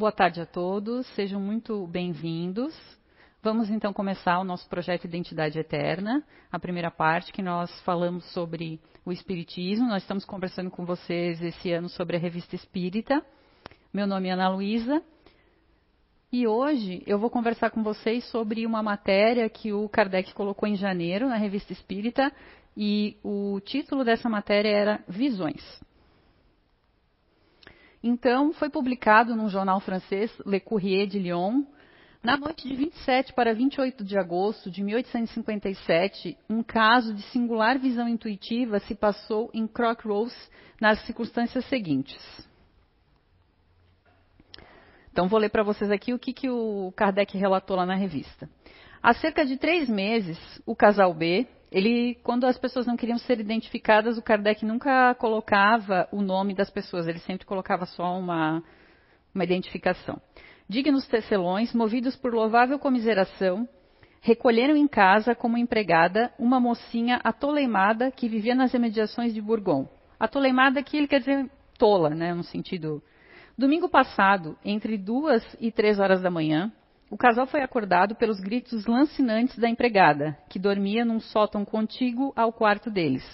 Boa tarde a todos, sejam muito bem-vindos. Vamos então começar o nosso projeto Identidade Eterna, a primeira parte que nós falamos sobre o Espiritismo. Nós estamos conversando com vocês esse ano sobre a Revista Espírita. Meu nome é Ana Luísa e hoje eu vou conversar com vocês sobre uma matéria que o Kardec colocou em janeiro na Revista Espírita e o título dessa matéria era Visões. Então, foi publicado num jornal francês, Le Courrier de Lyon, na noite de 27 para 28 de agosto de 1857, um caso de singular visão intuitiva se passou em Crockroads nas circunstâncias seguintes. Então, vou ler para vocês aqui o que, que o Kardec relatou lá na revista. Há cerca de três meses, o casal B, ele, quando as pessoas não queriam ser identificadas, o Kardec nunca colocava o nome das pessoas, ele sempre colocava só uma, uma identificação. Dignos tecelões, movidos por louvável comiseração, recolheram em casa como empregada uma mocinha atoleimada que vivia nas imediações de Bourgogne. Atoleimada aqui ele quer dizer tola, né, no sentido. Domingo passado, entre duas e três horas da manhã, o casal foi acordado pelos gritos lancinantes da empregada, que dormia num sótão contíguo ao quarto deles.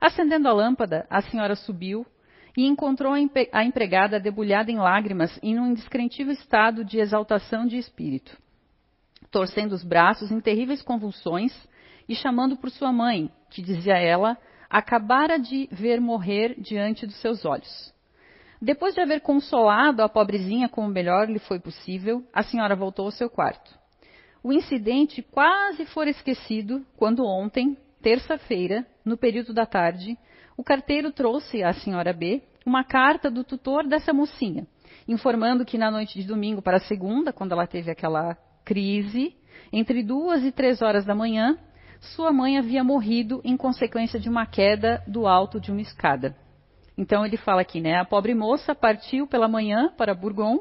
Acendendo a lâmpada, a senhora subiu, e encontrou a empregada debulhada em lágrimas e num indescritível estado de exaltação de espírito, torcendo os braços em terríveis convulsões e chamando por sua mãe, que dizia ela, acabara de ver morrer diante dos seus olhos. Depois de haver consolado a pobrezinha como melhor lhe foi possível, a senhora voltou ao seu quarto. O incidente quase foi esquecido quando ontem, terça-feira, no período da tarde, o carteiro trouxe à senhora B uma carta do tutor dessa mocinha, informando que na noite de domingo para segunda, quando ela teve aquela crise, entre duas e três horas da manhã, sua mãe havia morrido em consequência de uma queda do alto de uma escada. Então ele fala aqui, né? A pobre moça partiu pela manhã para Bourgogne,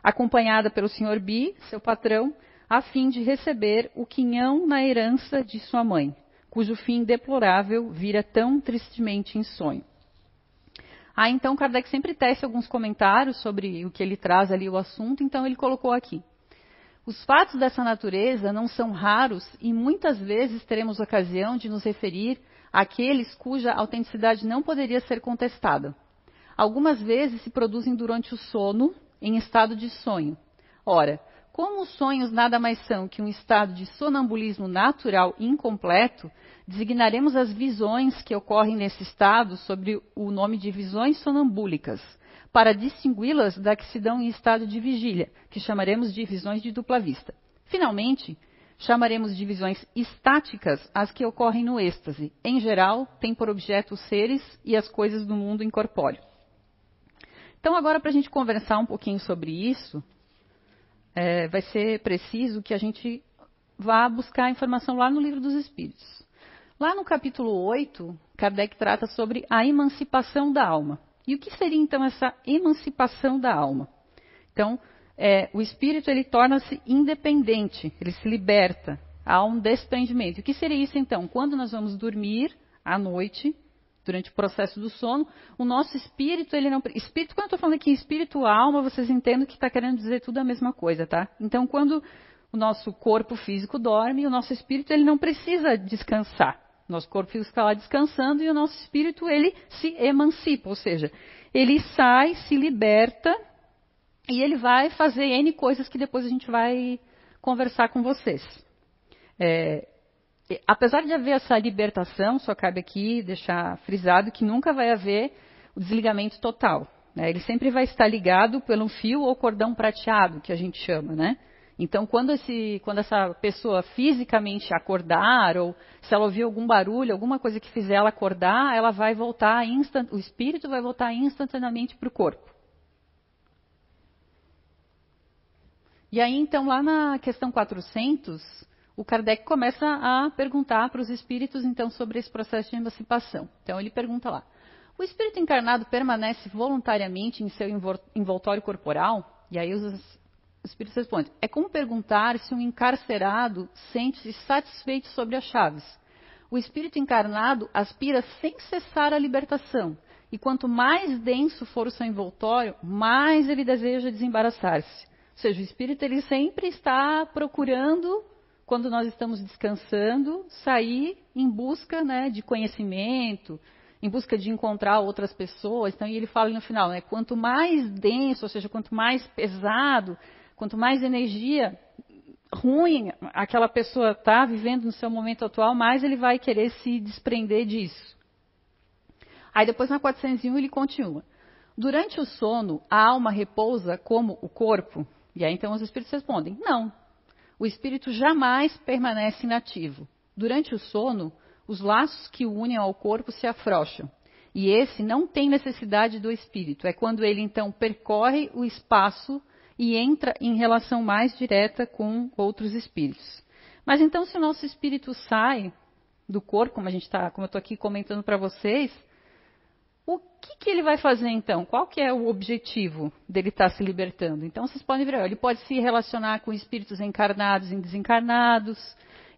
acompanhada pelo Sr. B, seu patrão, a fim de receber o quinhão na herança de sua mãe, cujo fim deplorável vira tão tristemente em sonho. Ah, então Kardec sempre tece alguns comentários sobre o que ele traz ali o assunto, então ele colocou aqui. Os fatos dessa natureza não são raros e muitas vezes teremos ocasião de nos referir àqueles cuja autenticidade não poderia ser contestada. Algumas vezes se produzem durante o sono, em estado de sonho. Ora, como os sonhos nada mais são que um estado de sonambulismo natural incompleto, designaremos as visões que ocorrem nesse estado sob o nome de visões sonambúlicas, para distingui-las da que se dão em estado de vigília, que chamaremos de visões de dupla vista. Finalmente, chamaremos de visões estáticas as que ocorrem no êxtase. Em geral, têm por objeto os seres e as coisas do mundo incorpóreo. Então, agora, para a gente conversar um pouquinho sobre isso, é, vai ser preciso que a gente vá buscar informação lá no Livro dos Espíritos. Lá no capítulo 8, Kardec trata sobre a emancipação da alma. E o que seria então essa emancipação da alma? Então, é, o espírito ele torna-se independente, ele se liberta, há um desprendimento. O que seria isso então? Quando nós vamos dormir à noite, durante o processo do sono, o nosso espírito, ele não. Espírito, quando eu estou falando aqui espírito, alma, vocês entendem que está querendo dizer tudo a mesma coisa, tá? Então, quando o nosso corpo físico dorme, o nosso espírito ele não precisa descansar. Nosso corpo físico está lá descansando e o nosso espírito ele se emancipa, ou seja, ele sai, se liberta e ele vai fazer N coisas que depois a gente vai conversar com vocês. É, apesar de haver essa libertação, só cabe aqui deixar frisado que nunca vai haver o desligamento total. Né? Ele sempre vai estar ligado pelo fio ou cordão prateado, que a gente chama, né? Então, quando, esse, quando, essa pessoa fisicamente acordar, ou se ela ouvir algum barulho, alguma coisa que fizer ela acordar, ela vai voltar instant, o espírito vai voltar instantaneamente para o corpo. E aí, então, lá na questão 400, o Kardec começa a perguntar para os espíritos, então, sobre esse processo de emancipação. Então, ele pergunta lá: o espírito encarnado permanece voluntariamente em seu envoltório corporal? E aí os espíritos respondem: é como perguntar se um encarcerado sente-se satisfeito sobre as chaves. O espírito encarnado aspira sem cessar a libertação e quanto mais denso for o seu envoltório, mais ele deseja desembaraçar-se. Ou seja, o espírito ele sempre está procurando, quando nós estamos descansando, sair em busca né, de conhecimento, em busca de encontrar outras pessoas. Então, ele fala no final, né, quanto mais denso, ou seja, quanto mais pesado, quanto mais energia ruim aquela pessoa está vivendo no seu momento atual, mais ele vai querer se desprender disso. Aí depois na 401 ele continua. Durante o sono, a alma repousa como o corpo? E aí então os espíritos respondem: não. O espírito jamais permanece inativo. Durante o sono, os laços que o unem ao corpo se afrouxam. E esse não tem necessidade do espírito. É quando ele então percorre o espaço e entra em relação mais direta com outros espíritos. Mas então, se o nosso espírito sai do corpo, como a gente está, como eu estou aqui comentando para vocês, o que, que, ele vai fazer então? Qual que é o objetivo dele estar tá se libertando? Então vocês podem ver, ele pode se relacionar com espíritos encarnados e desencarnados,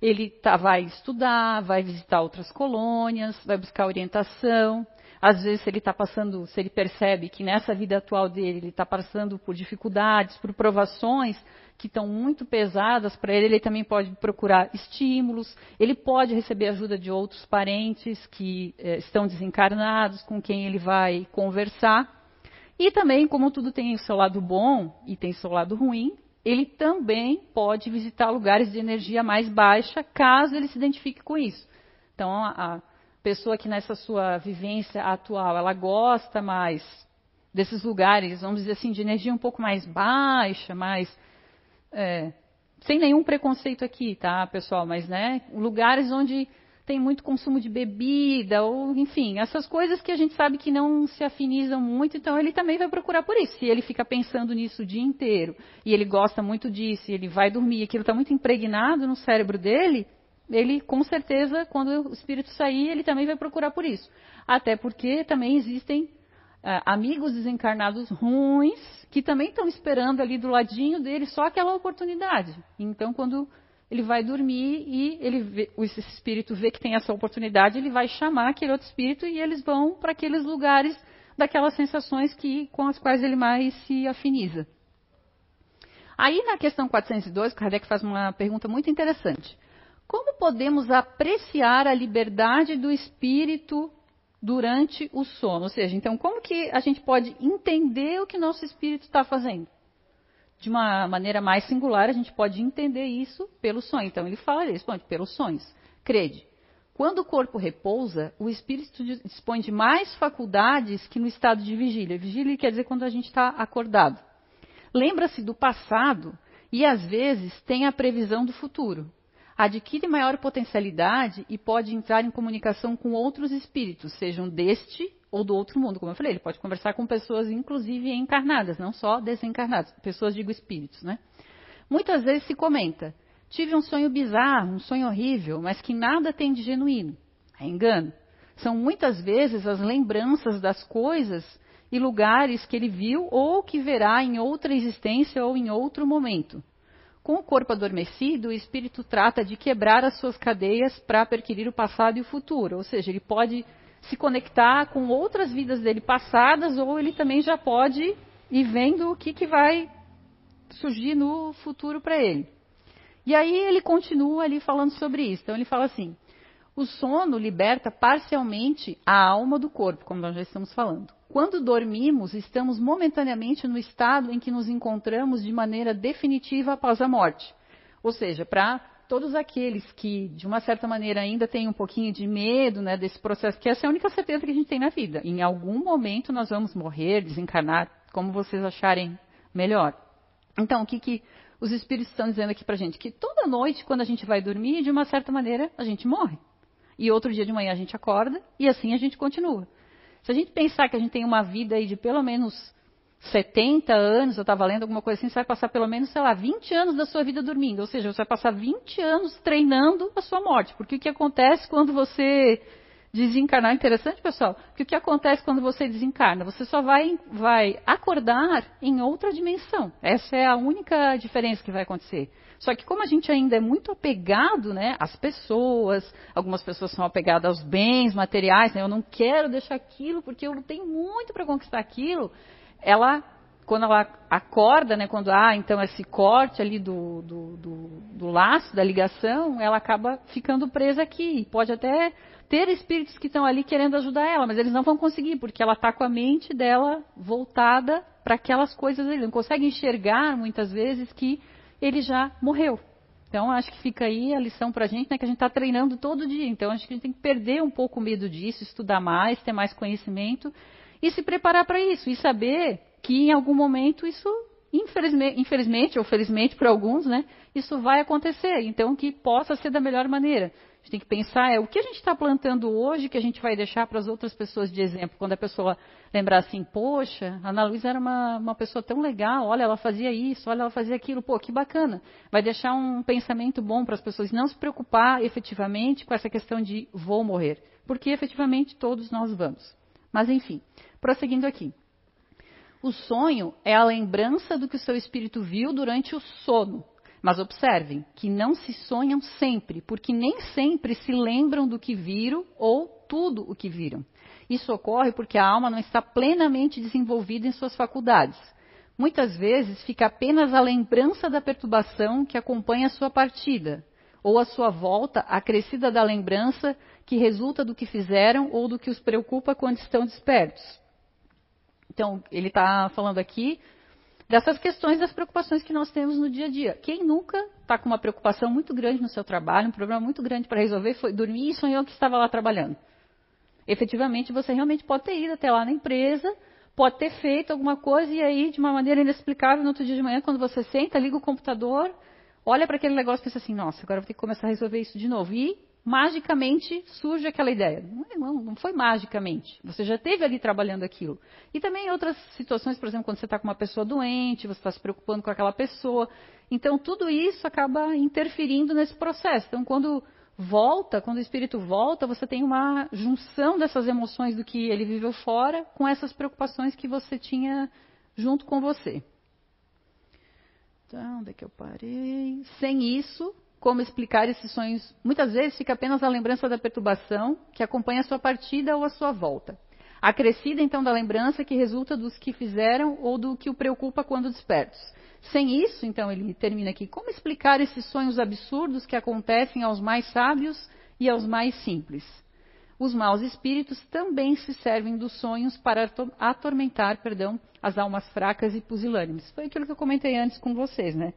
ele tá, vai estudar, vai visitar outras colônias, vai buscar orientação, às vezes, se ele está passando, se ele percebe que nessa vida atual dele ele está passando por dificuldades, por provações que estão muito pesadas para ele, ele também pode procurar estímulos, ele pode receber ajuda de outros parentes que eh, estão desencarnados, com quem ele vai conversar. E também, como tudo tem o seu lado bom e tem o seu lado ruim, ele também pode visitar lugares de energia mais baixa, caso ele se identifique com isso. Então, a, pessoa que nessa sua vivência atual, ela gosta mais desses lugares, vamos dizer assim, de energia um pouco mais baixa, mais é, sem nenhum preconceito aqui, tá, pessoal? Mas, né, lugares onde tem muito consumo de bebida, ou enfim, essas coisas que a gente sabe que não se afinizam muito, então ele também vai procurar por isso. Se ele fica pensando nisso o dia inteiro, e ele gosta muito disso, e ele vai dormir, aquilo está muito impregnado no cérebro dele, ele com certeza, quando o espírito sair, ele também vai procurar por isso. Até porque também existem uh, amigos desencarnados ruins que também estão esperando ali do ladinho dele só aquela oportunidade. Então, quando ele vai dormir e ele vê, esse espírito vê que tem essa oportunidade, ele vai chamar aquele outro espírito e eles vão para aqueles lugares daquelas sensações que, com as quais ele mais se afiniza. Aí, na questão 402, Kardec faz uma pergunta muito interessante. Como podemos apreciar a liberdade do espírito durante o sono? Ou seja, então, como que a gente pode entender o que nosso espírito está fazendo? De uma maneira mais singular, a gente pode entender isso pelo sonho. Então, ele fala, ele responde, pelos sonhos. Crede, quando o corpo repousa, o espírito dispõe de mais faculdades que no estado de vigília. Vigília quer dizer quando a gente está acordado. Lembra-se do passado e, às vezes, tem a previsão do futuro adquire maior potencialidade e pode entrar em comunicação com outros espíritos, sejam deste ou do outro mundo. Como eu falei, ele pode conversar com pessoas, inclusive encarnadas, não só desencarnadas. Pessoas, digo espíritos, né? Muitas vezes se comenta: tive um sonho bizarro, um sonho horrível, mas que nada tem de genuíno. É engano. São muitas vezes as lembranças das coisas e lugares que ele viu ou que verá em outra existência ou em outro momento. Com o corpo adormecido, o espírito trata de quebrar as suas cadeias para perquirir o passado e o futuro. Ou seja, ele pode se conectar com outras vidas dele passadas, ou ele também já pode ir vendo o que, que vai surgir no futuro para ele. E aí ele continua ali falando sobre isso. Então ele fala assim: o sono liberta parcialmente a alma do corpo, como nós já estamos falando. Quando dormimos, estamos momentaneamente no estado em que nos encontramos de maneira definitiva após a morte. Ou seja, para todos aqueles que, de uma certa maneira, ainda têm um pouquinho de medo né, desse processo, que essa é a única certeza que a gente tem na vida. Em algum momento nós vamos morrer, desencarnar, como vocês acharem melhor. Então, o que, que os espíritos estão dizendo aqui para a gente? Que toda noite, quando a gente vai dormir, de uma certa maneira, a gente morre. E outro dia de manhã a gente acorda e assim a gente continua. Se a gente pensar que a gente tem uma vida aí de pelo menos 70 anos, eu estava lendo alguma coisa assim, você vai passar pelo menos, sei lá, 20 anos da sua vida dormindo. Ou seja, você vai passar 20 anos treinando a sua morte. Porque o que acontece quando você desencarnar. Interessante, pessoal, que o que acontece quando você desencarna? Você só vai, vai acordar em outra dimensão. Essa é a única diferença que vai acontecer. Só que como a gente ainda é muito apegado né, às pessoas, algumas pessoas são apegadas aos bens materiais, né, eu não quero deixar aquilo porque eu tenho muito para conquistar aquilo, ela quando ela acorda, né, quando há então esse corte ali do, do, do, do, laço, da ligação, ela acaba ficando presa aqui. Pode até ter espíritos que estão ali querendo ajudar ela, mas eles não vão conseguir, porque ela está com a mente dela voltada para aquelas coisas ali. Não consegue enxergar muitas vezes que ele já morreu. Então, acho que fica aí a lição para a gente, né, que a gente está treinando todo dia. Então, acho que a gente tem que perder um pouco o medo disso, estudar mais, ter mais conhecimento e se preparar para isso. E saber que em algum momento isso, infelizmente, infelizmente ou felizmente para alguns, né, isso vai acontecer. Então, que possa ser da melhor maneira. Gente tem que pensar é o que a gente está plantando hoje que a gente vai deixar para as outras pessoas de exemplo. Quando a pessoa lembrar assim, poxa, a Ana Luísa era uma, uma pessoa tão legal, olha, ela fazia isso, olha, ela fazia aquilo, pô, que bacana. Vai deixar um pensamento bom para as pessoas, não se preocupar efetivamente com essa questão de vou morrer, porque efetivamente todos nós vamos. Mas enfim, prosseguindo aqui. O sonho é a lembrança do que o seu espírito viu durante o sono. Mas observem que não se sonham sempre, porque nem sempre se lembram do que viram ou tudo o que viram. Isso ocorre porque a alma não está plenamente desenvolvida em suas faculdades. Muitas vezes fica apenas a lembrança da perturbação que acompanha a sua partida, ou a sua volta acrescida da lembrança que resulta do que fizeram ou do que os preocupa quando estão despertos. Então, ele está falando aqui dessas questões das preocupações que nós temos no dia a dia. Quem nunca está com uma preocupação muito grande no seu trabalho, um problema muito grande para resolver, foi dormir e sonhou que estava lá trabalhando? Efetivamente, você realmente pode ter ido até lá na empresa, pode ter feito alguma coisa e aí, de uma maneira inexplicável, no outro dia de manhã, quando você senta, liga o computador, olha para aquele negócio e pensa assim, nossa, agora vou ter que começar a resolver isso de novo. E magicamente surge aquela ideia. Não, não, foi magicamente. Você já esteve ali trabalhando aquilo. E também outras situações, por exemplo, quando você está com uma pessoa doente, você está se preocupando com aquela pessoa. Então, tudo isso acaba interferindo nesse processo. Então, quando volta, quando o espírito volta, você tem uma junção dessas emoções do que ele viveu fora com essas preocupações que você tinha junto com você. Então, onde é que eu parei? Sem isso, como explicar esses sonhos. Muitas vezes fica apenas a lembrança da perturbação que acompanha a sua partida ou a sua volta. Acrescida então da lembrança que resulta dos que fizeram ou do que o preocupa quando despertos. Sem isso, então, ele termina aqui. Como explicar esses sonhos absurdos que acontecem aos mais sábios e aos mais simples? Os maus espíritos também se servem dos sonhos para atormentar, perdão, as almas fracas e pusilânimes. Foi aquilo que eu comentei antes com vocês, né?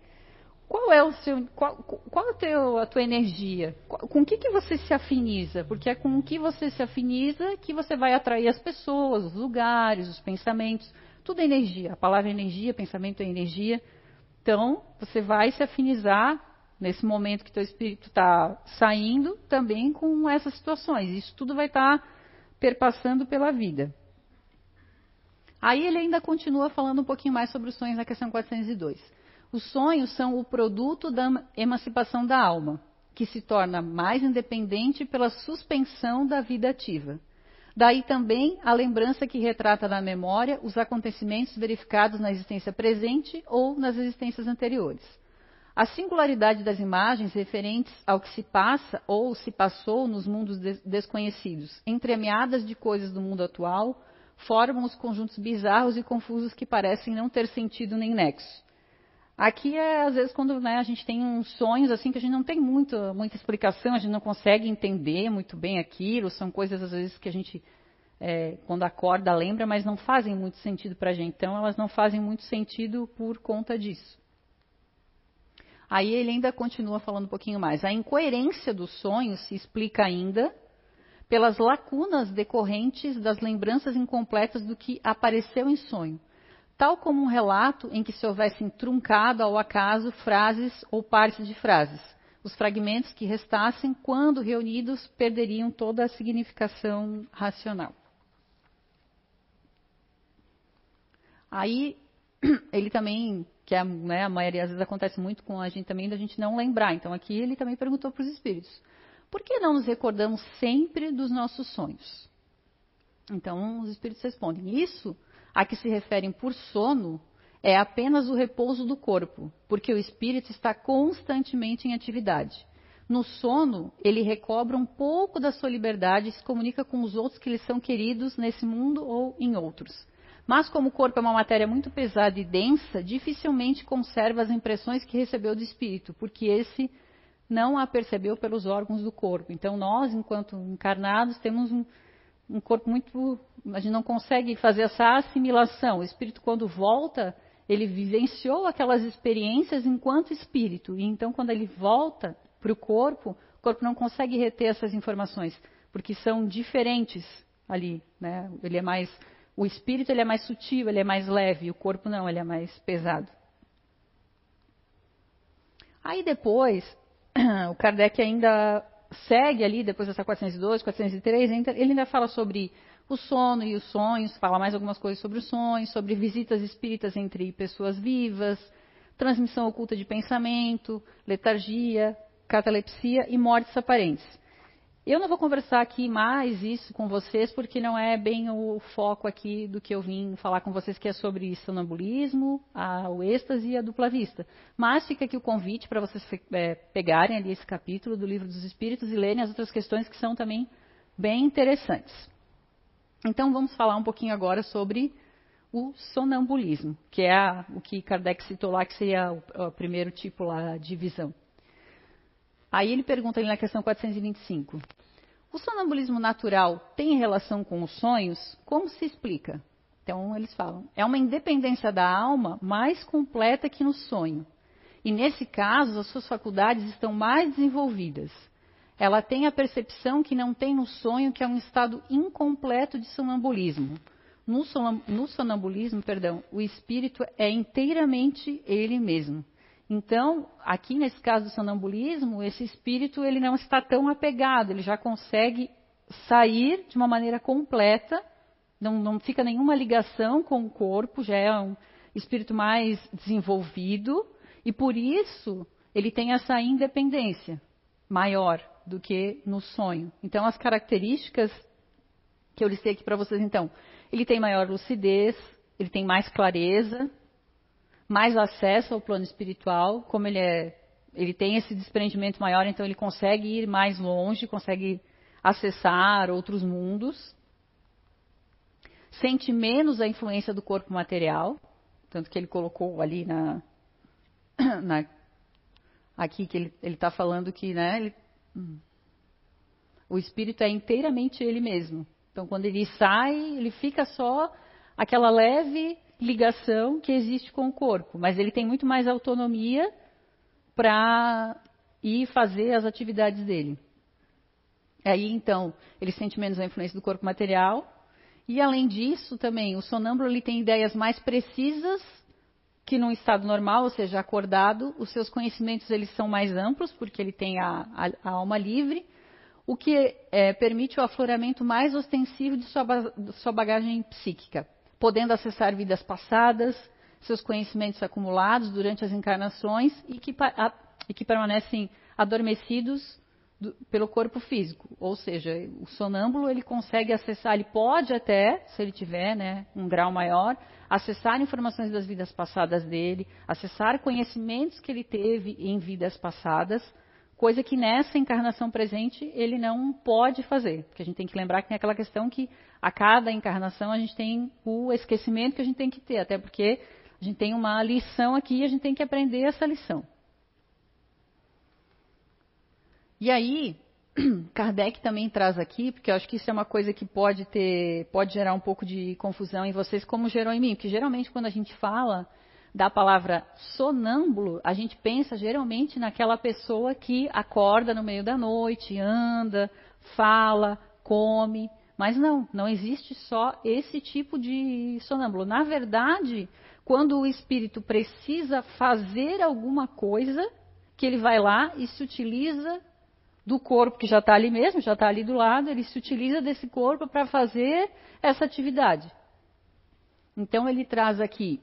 Qual é o seu, qual, qual é a, teu, a tua energia? Com o que, que você se afiniza? Porque é com o que você se afiniza que você vai atrair as pessoas, os lugares, os pensamentos. Tudo é energia. A palavra é energia, pensamento é energia. Então, você vai se afinizar nesse momento que teu espírito está saindo também com essas situações. Isso tudo vai estar tá perpassando pela vida. Aí ele ainda continua falando um pouquinho mais sobre os sonhos na questão 402. Os sonhos são o produto da emancipação da alma, que se torna mais independente pela suspensão da vida ativa. Daí também a lembrança que retrata na memória os acontecimentos verificados na existência presente ou nas existências anteriores. A singularidade das imagens referentes ao que se passa ou se passou nos mundos desconhecidos, entremeadas de coisas do mundo atual, formam os conjuntos bizarros e confusos que parecem não ter sentido nem nexo. Aqui é às vezes quando né, a gente tem uns sonhos assim que a gente não tem muito, muita explicação, a gente não consegue entender muito bem aquilo, são coisas às vezes que a gente é, quando acorda lembra, mas não fazem muito sentido para a gente. Então elas não fazem muito sentido por conta disso. Aí ele ainda continua falando um pouquinho mais. A incoerência dos sonhos se explica ainda pelas lacunas decorrentes das lembranças incompletas do que apareceu em sonho tal como um relato em que se houvessem truncado ao acaso frases ou partes de frases. Os fragmentos que restassem, quando reunidos, perderiam toda a significação racional. Aí, ele também, que é, né, a maioria às vezes acontece muito com a gente também, da gente não lembrar. Então, aqui ele também perguntou para os espíritos: por que não nos recordamos sempre dos nossos sonhos? Então, os espíritos respondem: Isso a que se referem por sono é apenas o repouso do corpo, porque o espírito está constantemente em atividade. No sono, ele recobra um pouco da sua liberdade e se comunica com os outros que lhe são queridos nesse mundo ou em outros. Mas, como o corpo é uma matéria muito pesada e densa, dificilmente conserva as impressões que recebeu do espírito, porque esse não a percebeu pelos órgãos do corpo. Então, nós, enquanto encarnados, temos um, um corpo muito. A gente não consegue fazer essa assimilação. O espírito, quando volta, ele vivenciou aquelas experiências enquanto espírito. E então, quando ele volta para o corpo, o corpo não consegue reter essas informações, porque são diferentes ali. Né? Ele é mais. O espírito ele é mais sutil, ele é mais leve, o corpo não, ele é mais pesado. Aí depois, o Kardec ainda segue ali, depois dessa 402, 403, ele ainda fala sobre o sono e os sonhos, fala mais algumas coisas sobre os sonhos, sobre visitas espíritas entre pessoas vivas, transmissão oculta de pensamento, letargia, catalepsia e mortes aparentes. Eu não vou conversar aqui mais isso com vocês, porque não é bem o foco aqui do que eu vim falar com vocês, que é sobre sonambulismo, a, o êxtase e a dupla vista. Mas fica aqui o convite para vocês é, pegarem ali esse capítulo do Livro dos Espíritos e lerem as outras questões que são também bem interessantes. Então vamos falar um pouquinho agora sobre o sonambulismo, que é a, o que Kardec citou lá, que seria o, o primeiro tipo lá de visão. Aí ele pergunta ali na questão 425. O sonambulismo natural tem relação com os sonhos? Como se explica? Então eles falam, é uma independência da alma mais completa que no sonho. E nesse caso, as suas faculdades estão mais desenvolvidas. Ela tem a percepção que não tem no sonho, que é um estado incompleto de sonambulismo. No, sonambulismo, perdão, o espírito é inteiramente ele mesmo. Então, aqui nesse caso do sonambulismo, esse espírito ele não está tão apegado, ele já consegue sair de uma maneira completa, não, não fica nenhuma ligação com o corpo, já é um espírito mais desenvolvido e por isso ele tem essa independência maior do que no sonho. Então, as características que eu listei aqui para vocês, então, ele tem maior lucidez, ele tem mais clareza, mais acesso ao plano espiritual, como ele é, ele tem esse desprendimento maior, então ele consegue ir mais longe, consegue acessar outros mundos. Sente menos a influência do corpo material, tanto que ele colocou ali na, na aqui que ele está falando que, né, ele, o espírito é inteiramente ele mesmo. Então, quando ele sai, ele fica só aquela leve ligação que existe com o corpo, mas ele tem muito mais autonomia para ir fazer as atividades dele. Aí então ele sente menos a influência do corpo material. E além disso também o sonâmbulo ele tem ideias mais precisas que num estado normal, ou seja, acordado, os seus conhecimentos eles são mais amplos porque ele tem a, a, a alma livre, o que é, permite o afloramento mais ostensivo de sua, de sua bagagem psíquica podendo acessar vidas passadas, seus conhecimentos acumulados durante as encarnações e que, a, e que permanecem adormecidos do, pelo corpo físico. Ou seja, o sonâmbulo ele consegue acessar, ele pode até, se ele tiver né, um grau maior, acessar informações das vidas passadas dele, acessar conhecimentos que ele teve em vidas passadas, coisa que nessa encarnação presente ele não pode fazer. Porque a gente tem que lembrar que tem aquela questão que a cada encarnação a gente tem o esquecimento que a gente tem que ter, até porque a gente tem uma lição aqui e a gente tem que aprender essa lição. E aí, Kardec também traz aqui, porque eu acho que isso é uma coisa que pode ter, pode gerar um pouco de confusão em vocês, como gerou em mim, porque geralmente quando a gente fala da palavra sonâmbulo, a gente pensa geralmente naquela pessoa que acorda no meio da noite, anda, fala, come. Mas não, não existe só esse tipo de sonâmbulo. Na verdade, quando o espírito precisa fazer alguma coisa, que ele vai lá e se utiliza do corpo que já está ali mesmo, já está ali do lado, ele se utiliza desse corpo para fazer essa atividade. Então ele traz aqui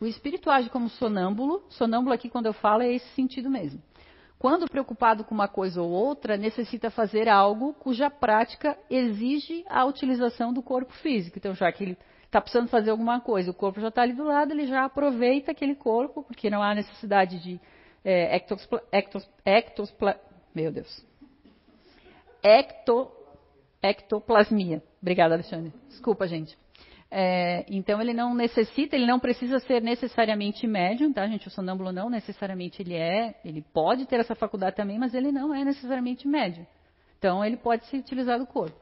o espírito age como sonâmbulo. Sonâmbulo aqui, quando eu falo, é esse sentido mesmo. quando preocupado com uma coisa ou outra, necessita fazer algo cuja prática exige a utilização do corpo físico. Então, já que ele está precisando fazer alguma coisa, o corpo já está ali do lado, ele já aproveita aquele corpo, porque não há necessidade de é, ectospla, ectos, ectospla, meu Deus, ecto, ectoplasmia. Obrigada, Alexandre. Desculpa, gente. É, então ele não necessita, ele não precisa ser necessariamente médium, tá, gente? O sonâmbulo não necessariamente ele é, ele pode ter essa faculdade também, mas ele não é necessariamente médium. Então ele pode se utilizar do corpo.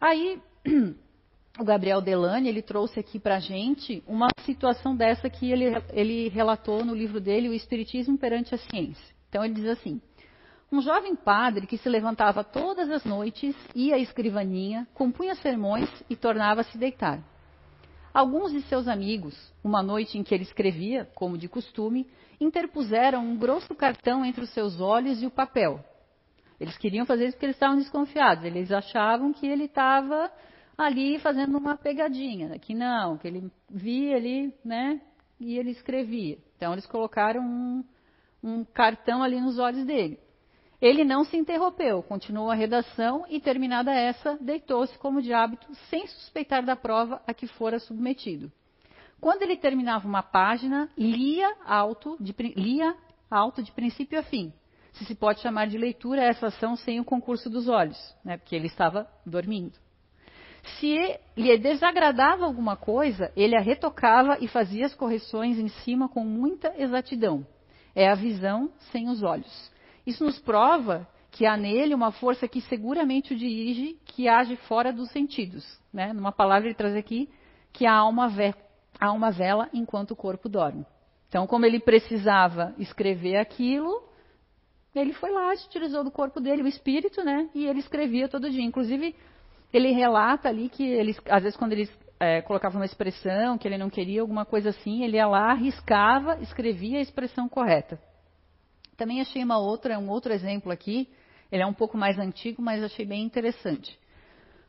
Aí o Gabriel Delane ele trouxe aqui para gente uma situação dessa que ele, ele relatou no livro dele, O Espiritismo perante a Ciência. Então ele diz assim: um jovem padre que se levantava todas as noites, ia à escrivaninha, compunha sermões e tornava-se deitar. Alguns de seus amigos, uma noite em que ele escrevia, como de costume, interpuseram um grosso cartão entre os seus olhos e o papel. Eles queriam fazer isso porque eles estavam desconfiados. Eles achavam que ele estava ali fazendo uma pegadinha, né? que não, que ele via ali, né, e ele escrevia. Então eles colocaram um, um cartão ali nos olhos dele. Ele não se interrompeu, continuou a redação e, terminada essa, deitou-se como de hábito, sem suspeitar da prova a que fora submetido. Quando ele terminava uma página, lia alto de, lia alto de princípio a fim. Se se pode chamar de leitura essa ação sem o concurso dos olhos, né, porque ele estava dormindo. Se lhe desagradava alguma coisa, ele a retocava e fazia as correções em cima com muita exatidão. É a visão sem os olhos. Isso nos prova que há nele uma força que seguramente o dirige, que age fora dos sentidos. Né? Numa palavra, ele traz aqui que a alma, ve a alma vela enquanto o corpo dorme. Então, como ele precisava escrever aquilo, ele foi lá, utilizou do corpo dele o espírito, né? E ele escrevia todo dia. Inclusive, ele relata ali que ele, às vezes, quando ele é, colocava uma expressão que ele não queria, alguma coisa assim, ele ia lá, arriscava, escrevia a expressão correta. Também achei uma outra, um outro exemplo aqui, ele é um pouco mais antigo, mas achei bem interessante.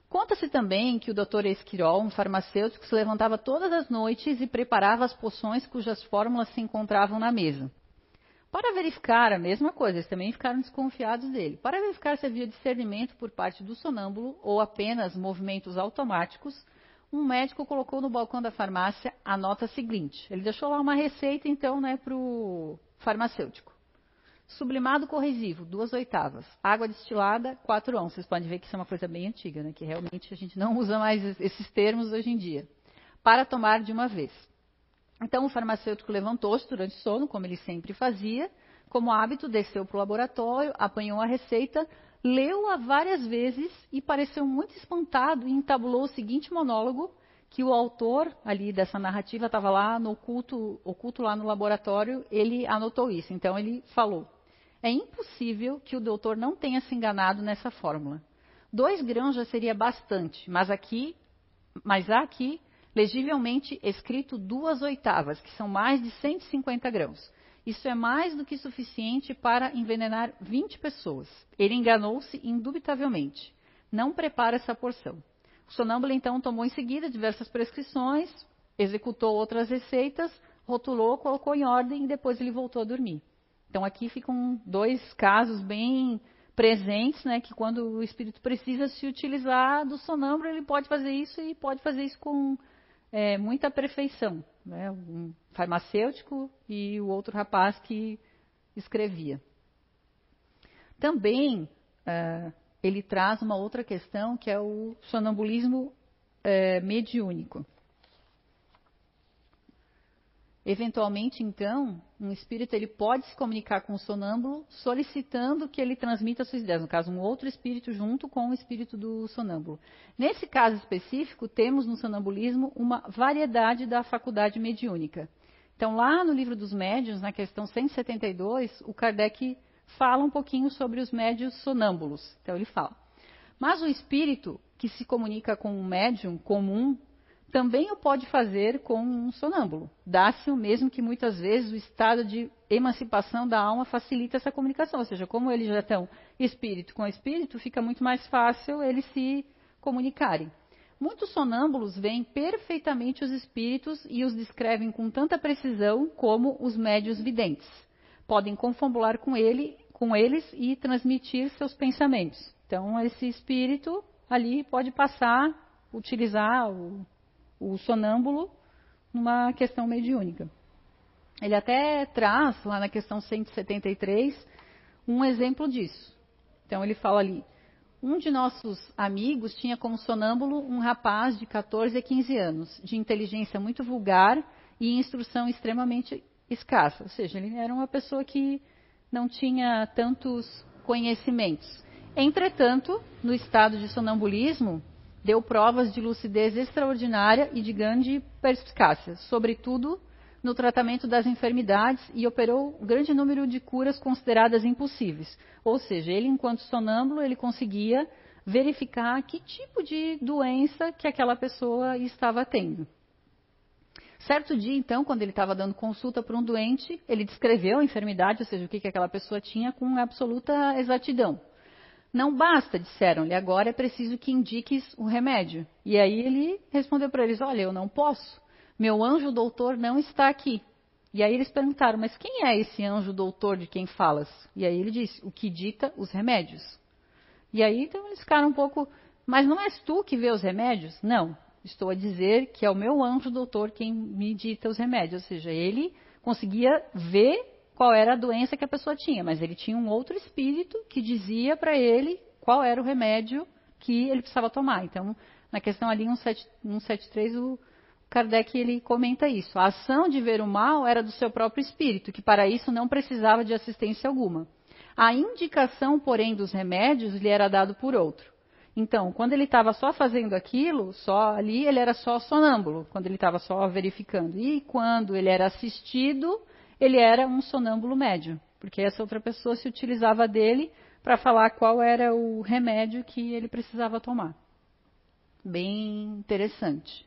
Conta-se também que o Dr. Esquirol, um farmacêutico, se levantava todas as noites e preparava as poções cujas fórmulas se encontravam na mesa. Para verificar a mesma coisa, eles também ficaram desconfiados dele. Para verificar se havia discernimento por parte do sonâmbulo ou apenas movimentos automáticos, um médico colocou no balcão da farmácia a nota seguinte. Ele deixou lá uma receita, então, né, para o farmacêutico. Sublimado corrosivo, duas oitavas. Água destilada, quatro onças. Vocês podem ver que isso é uma coisa bem antiga, né? que realmente a gente não usa mais esses termos hoje em dia. Para tomar de uma vez. Então o farmacêutico levantou-se durante o sono, como ele sempre fazia. Como hábito, desceu para o laboratório, apanhou a receita, leu-a várias vezes e pareceu muito espantado e entabulou o seguinte monólogo que o autor ali dessa narrativa estava lá no oculto, oculto lá no laboratório, ele anotou isso. Então ele falou: é impossível que o doutor não tenha se enganado nessa fórmula. Dois grãos já seria bastante, mas aqui, mas há aqui legivelmente escrito duas oitavas, que são mais de 150 grãos. Isso é mais do que suficiente para envenenar 20 pessoas. Ele enganou-se indubitavelmente. Não prepara essa porção. O sonâmbulo então tomou em seguida diversas prescrições, executou outras receitas, rotulou, colocou em ordem e depois ele voltou a dormir. Então aqui ficam dois casos bem presentes, né, que quando o espírito precisa se utilizar do sonâmbulo, ele pode fazer isso e pode fazer isso com é, muita perfeição. Né, um farmacêutico e o outro rapaz que escrevia. Também uh, ele traz uma outra questão que é o sonambulismo uh, mediúnico. Eventualmente, então, um espírito ele pode se comunicar com o sonâmbulo solicitando que ele transmita suas ideias, no caso, um outro espírito junto com o espírito do sonâmbulo. Nesse caso específico, temos no sonambulismo uma variedade da faculdade mediúnica. Então, lá no livro dos médiuns, na questão 172, o Kardec fala um pouquinho sobre os médios sonâmbulos. Então, ele fala: Mas o espírito que se comunica com um médium comum também o pode fazer com um sonâmbulo. Dá-se o mesmo que muitas vezes o estado de emancipação da alma facilita essa comunicação. Ou seja, como eles já estão espírito com espírito, fica muito mais fácil eles se comunicarem. Muitos sonâmbulos veem perfeitamente os espíritos e os descrevem com tanta precisão como os médios videntes. Podem confabular com ele, com eles e transmitir seus pensamentos. Então, esse espírito ali pode passar, utilizar o, o sonâmbulo numa questão mediúnica. Ele até traz, lá na questão 173, um exemplo disso. Então, ele fala ali: um de nossos amigos tinha como sonâmbulo um rapaz de 14 a 15 anos, de inteligência muito vulgar e instrução extremamente escassa. Ou seja, ele era uma pessoa que não tinha tantos conhecimentos. Entretanto, no estado de sonambulismo, deu provas de lucidez extraordinária e de grande perspicácia, sobretudo no tratamento das enfermidades e operou um grande número de curas consideradas impossíveis. Ou seja, ele, enquanto sonâmbulo, ele conseguia verificar que tipo de doença que aquela pessoa estava tendo. Certo dia, então, quando ele estava dando consulta para um doente, ele descreveu a enfermidade, ou seja, o que, que aquela pessoa tinha, com absoluta exatidão. Não basta, disseram-lhe, agora é preciso que indiques o remédio. E aí ele respondeu para eles: Olha, eu não posso. Meu anjo doutor não está aqui. E aí eles perguntaram: Mas quem é esse anjo doutor de quem falas? E aí ele disse: O que dita os remédios. E aí então eles ficaram um pouco: Mas não és tu que vê os remédios? Não. Estou a dizer que é o meu anjo doutor quem me dita os remédios. Ou seja, ele conseguia ver qual era a doença que a pessoa tinha, mas ele tinha um outro espírito que dizia para ele qual era o remédio que ele precisava tomar. Então, na questão ali 173, o Kardec ele comenta isso. A ação de ver o mal era do seu próprio espírito, que para isso não precisava de assistência alguma. A indicação, porém, dos remédios lhe era dado por outro. Então, quando ele estava só fazendo aquilo, só ali, ele era só sonâmbulo, quando ele estava só verificando. E quando ele era assistido, ele era um sonâmbulo médio, porque essa outra pessoa se utilizava dele para falar qual era o remédio que ele precisava tomar. Bem interessante.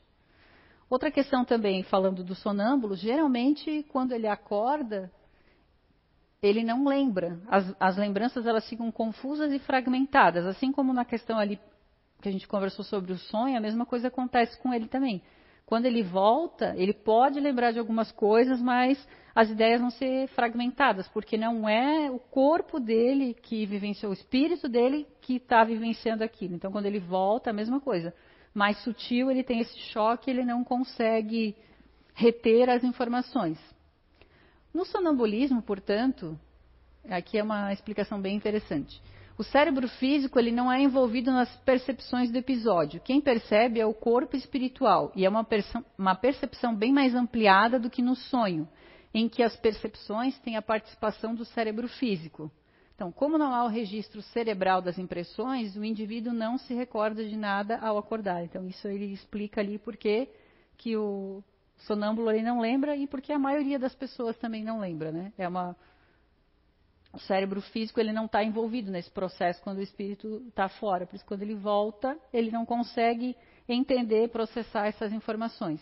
Outra questão também, falando do sonâmbulo, geralmente quando ele acorda, ele não lembra. As, as, lembranças elas ficam confusas e fragmentadas, assim como na questão ali que a gente conversou sobre o sonho, a mesma coisa acontece com ele também. Quando ele volta, ele pode lembrar de algumas coisas, mas as ideias vão ser fragmentadas, porque não é o corpo dele que vivenciou, o espírito dele que está vivenciando aquilo. Então, quando ele volta, a mesma coisa. Mais sutil, ele tem esse choque, ele não consegue reter as informações. No sonambulismo, portanto, aqui é uma explicação bem interessante. O cérebro físico ele não é envolvido nas percepções do episódio. Quem percebe é o corpo espiritual e é uma, uma percepção bem mais ampliada do que no sonho, em que as percepções têm a participação do cérebro físico. Então, como não há o registro cerebral das impressões, o indivíduo não se recorda de nada ao acordar. Então, isso ele explica ali porque que o sonâmbulo ele não lembra e porque a maioria das pessoas também não lembra, né? É uma o cérebro físico ele não está envolvido nesse processo quando o espírito está fora, por isso quando ele volta ele não consegue entender, processar essas informações.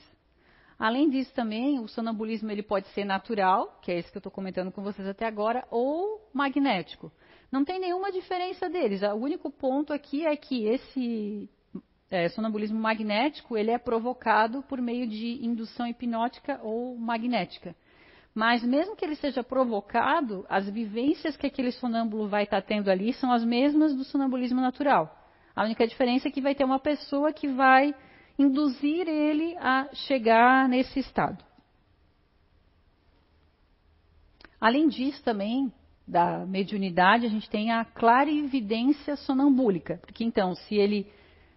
Além disso também o sonambulismo ele pode ser natural, que é esse que eu estou comentando com vocês até agora, ou magnético. Não tem nenhuma diferença deles. O único ponto aqui é que esse é, sonambulismo magnético ele é provocado por meio de indução hipnótica ou magnética. Mas mesmo que ele seja provocado, as vivências que aquele sonâmbulo vai estar tendo ali são as mesmas do sonambulismo natural. A única diferença é que vai ter uma pessoa que vai induzir ele a chegar nesse estado. Além disso, também, da mediunidade, a gente tem a clarividência sonambúlica. Porque então, se ele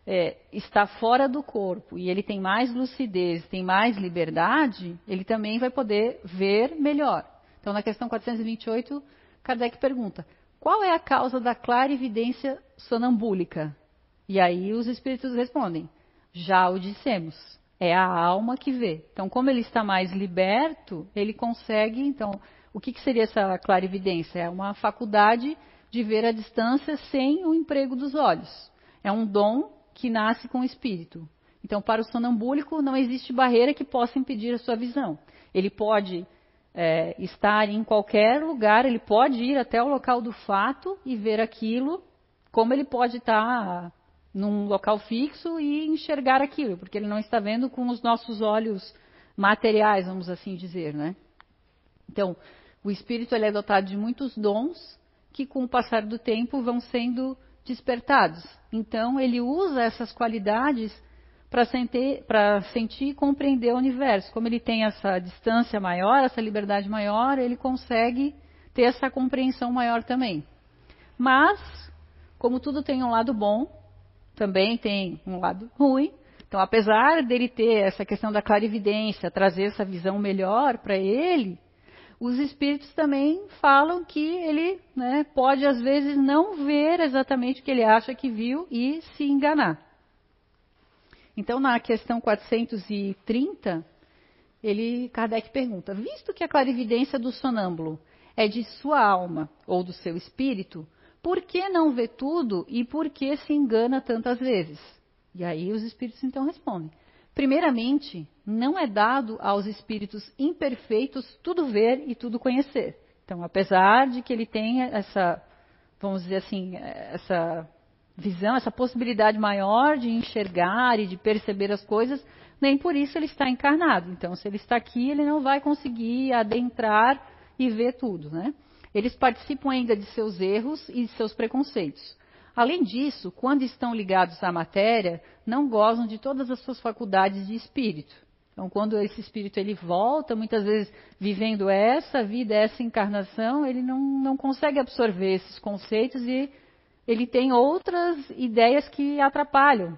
é, está fora do corpo e ele tem mais lucidez, tem mais liberdade, ele também vai poder ver melhor. Então, na questão 428, Kardec pergunta: qual é a causa da clarividência sonambúlica? E aí os espíritos respondem: já o dissemos, é a alma que vê. Então, como ele está mais liberto, ele consegue. Então, o que, que seria essa clarividência? É uma faculdade de ver a distância sem o emprego dos olhos. É um dom que nasce com o espírito. Então, para o sonambúlico, não existe barreira que possa impedir a sua visão. Ele pode é, estar em qualquer lugar, ele pode ir até o local do fato e ver aquilo, como ele pode estar num local fixo e enxergar aquilo, porque ele não está vendo com os nossos olhos materiais, vamos assim dizer, né? Então, o espírito ele é dotado de muitos dons que com o passar do tempo vão sendo despertados. Então ele usa essas qualidades para sentir, sentir e compreender o universo. Como ele tem essa distância maior, essa liberdade maior, ele consegue ter essa compreensão maior também. Mas, como tudo tem um lado bom, também tem um lado ruim. Então, apesar dele ter essa questão da clarividência, trazer essa visão melhor para ele, os espíritos também falam que ele né, pode, às vezes, não ver exatamente o que ele acha que viu e se enganar. Então, na questão 430, ele, Kardec pergunta: visto que a clarividência do sonâmbulo é de sua alma ou do seu espírito, por que não vê tudo e por que se engana tantas vezes? E aí os espíritos então respondem: primeiramente, não é dado aos espíritos imperfeitos tudo ver e tudo conhecer. Então, apesar de que ele tenha essa, vamos dizer assim, essa visão, essa possibilidade maior de enxergar e de perceber as coisas, nem por isso ele está encarnado. Então, se ele está aqui, ele não vai conseguir adentrar e ver tudo, né? Eles participam ainda de seus erros e de seus preconceitos. Além disso, quando estão ligados à matéria, não gozam de todas as suas faculdades de espírito. Então, quando esse espírito ele volta, muitas vezes vivendo essa vida, essa encarnação, ele não, não consegue absorver esses conceitos e ele tem outras ideias que atrapalham.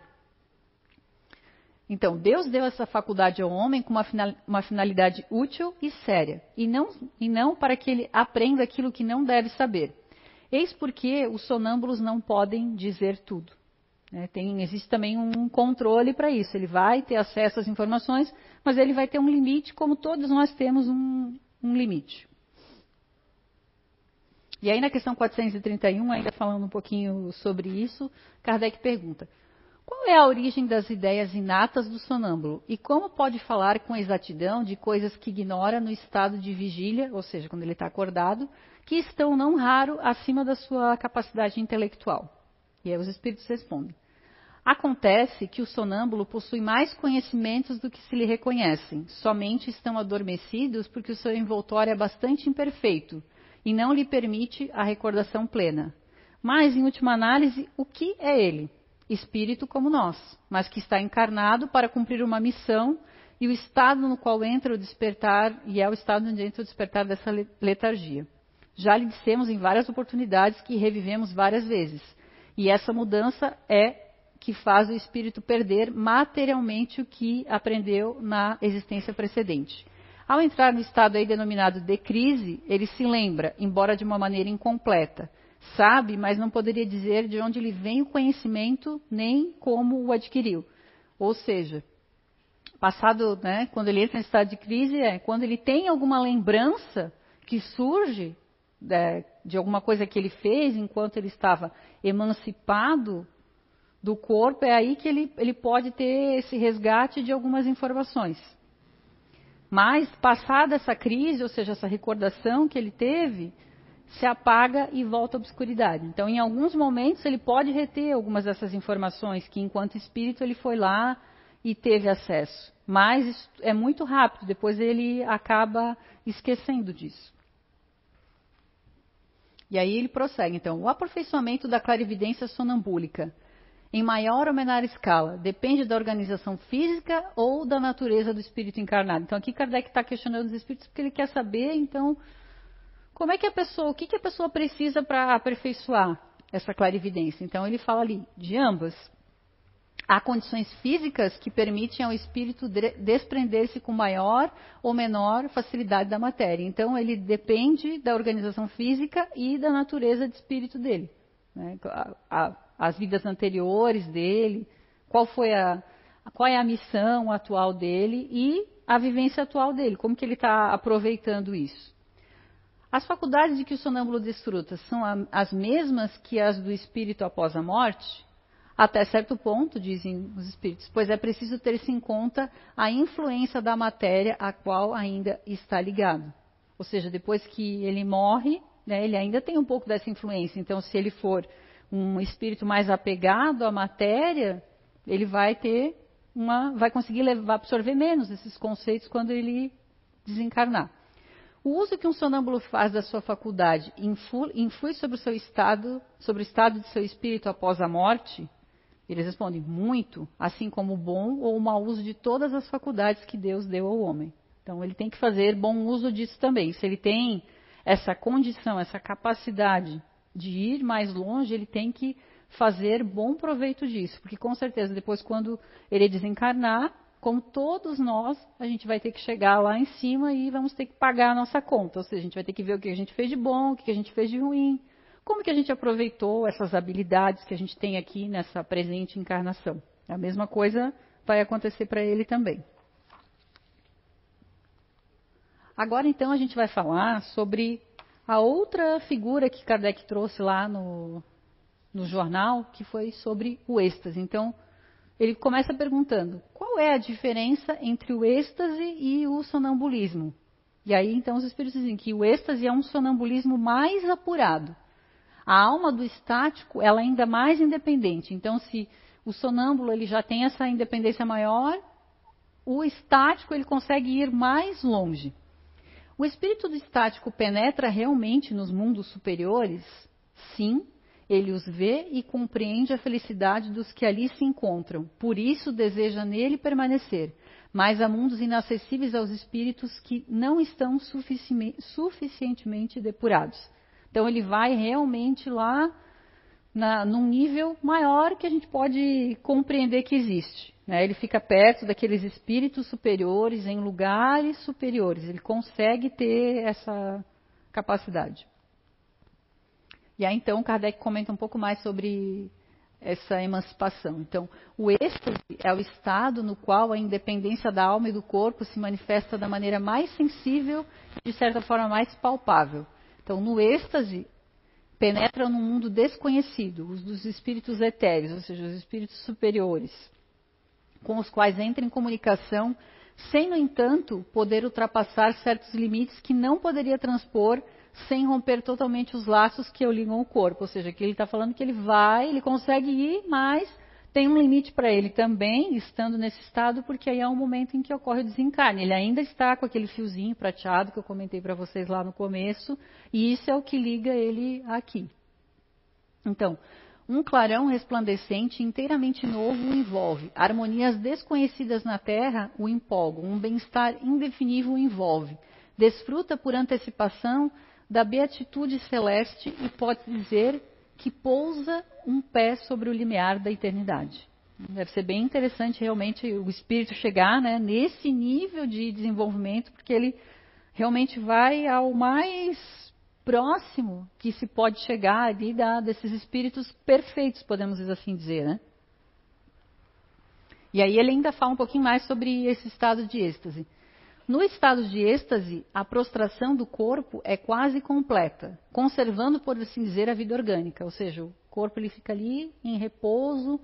Então, Deus deu essa faculdade ao homem com uma, final, uma finalidade útil e séria, e não, e não para que ele aprenda aquilo que não deve saber. Eis porque os sonâmbulos não podem dizer tudo. É, tem, existe também um controle para isso. Ele vai ter acesso às informações, mas ele vai ter um limite, como todos nós temos um, um limite. E aí, na questão 431, ainda falando um pouquinho sobre isso, Kardec pergunta: qual é a origem das ideias inatas do sonâmbulo e como pode falar com exatidão de coisas que ignora no estado de vigília, ou seja, quando ele está acordado, que estão não raro acima da sua capacidade intelectual? E aí os espíritos respondem. Acontece que o sonâmbulo possui mais conhecimentos do que se lhe reconhecem, somente estão adormecidos porque o seu envoltório é bastante imperfeito e não lhe permite a recordação plena. Mas, em última análise, o que é ele? espírito como nós, mas que está encarnado para cumprir uma missão e o estado no qual entra o despertar, e é o estado onde entra o despertar dessa letargia. Já lhe dissemos em várias oportunidades que revivemos várias vezes. E essa mudança é que faz o espírito perder materialmente o que aprendeu na existência precedente. Ao entrar no estado aí denominado de crise, ele se lembra, embora de uma maneira incompleta, Sabe, mas não poderia dizer de onde lhe vem o conhecimento, nem como o adquiriu. Ou seja, passado, né, quando ele entra em estado de crise, é quando ele tem alguma lembrança que surge é, de alguma coisa que ele fez enquanto ele estava emancipado do corpo, é aí que ele, ele pode ter esse resgate de algumas informações. Mas, passada essa crise, ou seja, essa recordação que ele teve, se apaga e volta à obscuridade. Então, em alguns momentos, ele pode reter algumas dessas informações que, enquanto espírito, ele foi lá e teve acesso. Mas é muito rápido, depois ele acaba esquecendo disso. E aí ele prossegue, então, o aperfeiçoamento da clarividência sonambúlica, em maior ou menor escala, depende da organização física ou da natureza do espírito encarnado. Então, aqui Kardec está questionando os espíritos porque ele quer saber, então, como é que a pessoa, o que, que a pessoa precisa para aperfeiçoar essa clarividência? Então ele fala ali de ambas. Há condições físicas que permitem ao espírito desprender-se com maior ou menor facilidade da matéria. Então ele depende da organização física e da natureza de espírito dele. Né? As vidas anteriores dele, qual foi a, qual é a missão atual dele e a vivência atual dele, como que ele está aproveitando isso. As faculdades de que o sonâmbulo desfruta são as mesmas que as do espírito após a morte? Até certo ponto, dizem os espíritos, pois é preciso ter-se em conta a influência da matéria a qual ainda está ligado. Ou seja, depois que ele morre, né, ele ainda tem um pouco dessa influência. Então, se ele for um espírito mais apegado à matéria, ele vai ter uma, vai conseguir levar, absorver menos esses conceitos quando ele desencarnar. O uso que um sonâmbulo faz da sua faculdade influi, sobre o seu estado, sobre o estado de seu espírito após a morte? Eles respondem muito, assim como bom ou mau uso de todas as faculdades que Deus deu ao homem. Então ele tem que fazer bom uso disso também. Se ele tem essa condição, essa capacidade de ir mais longe, ele tem que fazer bom proveito disso, porque com certeza depois quando ele desencarnar, como todos nós, a gente vai ter que chegar lá em cima e vamos ter que pagar a nossa conta. Ou seja, a gente vai ter que ver o que a gente fez de bom, o que a gente fez de ruim, como que a gente aproveitou essas habilidades que a gente tem aqui nessa presente encarnação. A mesma coisa vai acontecer para ele também. Agora então a gente vai falar sobre a outra figura que Kardec trouxe lá no, no jornal, que foi sobre o êxtase. Então, ele começa perguntando: qual é a diferença entre o êxtase e o sonambulismo? E aí, então, os espíritos dizem que o êxtase é um sonambulismo mais apurado. A alma do estático, ela é ainda mais independente. Então, se o sonâmbulo ele já tem essa independência maior, o estático ele consegue ir mais longe. O espírito do estático penetra realmente nos mundos superiores? Sim, ele os vê e compreende a felicidade dos que ali se encontram. Por isso deseja nele permanecer. Mas há mundos inacessíveis aos espíritos que não estão suficientemente depurados. Então ele vai realmente lá na, num nível maior que a gente pode compreender que existe. Né? Ele fica perto daqueles espíritos superiores, em lugares superiores. Ele consegue ter essa capacidade. E aí então Kardec comenta um pouco mais sobre essa emancipação. Então, o êxtase é o estado no qual a independência da alma e do corpo se manifesta da maneira mais sensível e, de certa forma, mais palpável. Então, no êxtase, penetram no mundo desconhecido, os dos espíritos etéreos, ou seja, os espíritos superiores, com os quais entra em comunicação, sem, no entanto, poder ultrapassar certos limites que não poderia transpor sem romper totalmente os laços que o ligam ao corpo. Ou seja, que ele está falando que ele vai, ele consegue ir, mas tem um limite para ele também, estando nesse estado, porque aí é um momento em que ocorre o desencarne. Ele ainda está com aquele fiozinho prateado que eu comentei para vocês lá no começo, e isso é o que liga ele aqui. Então, um clarão resplandecente inteiramente novo o envolve. Harmonias desconhecidas na Terra o empolgam. Um bem-estar indefinível o envolve. Desfruta por antecipação da beatitude celeste e pode dizer que pousa um pé sobre o limiar da eternidade. Deve ser bem interessante realmente o espírito chegar né, nesse nível de desenvolvimento, porque ele realmente vai ao mais próximo que se pode chegar ali da, desses espíritos perfeitos, podemos assim dizer, né? E aí ele ainda fala um pouquinho mais sobre esse estado de êxtase. No estado de êxtase, a prostração do corpo é quase completa, conservando, por assim dizer, a vida orgânica. Ou seja, o corpo ele fica ali em repouso,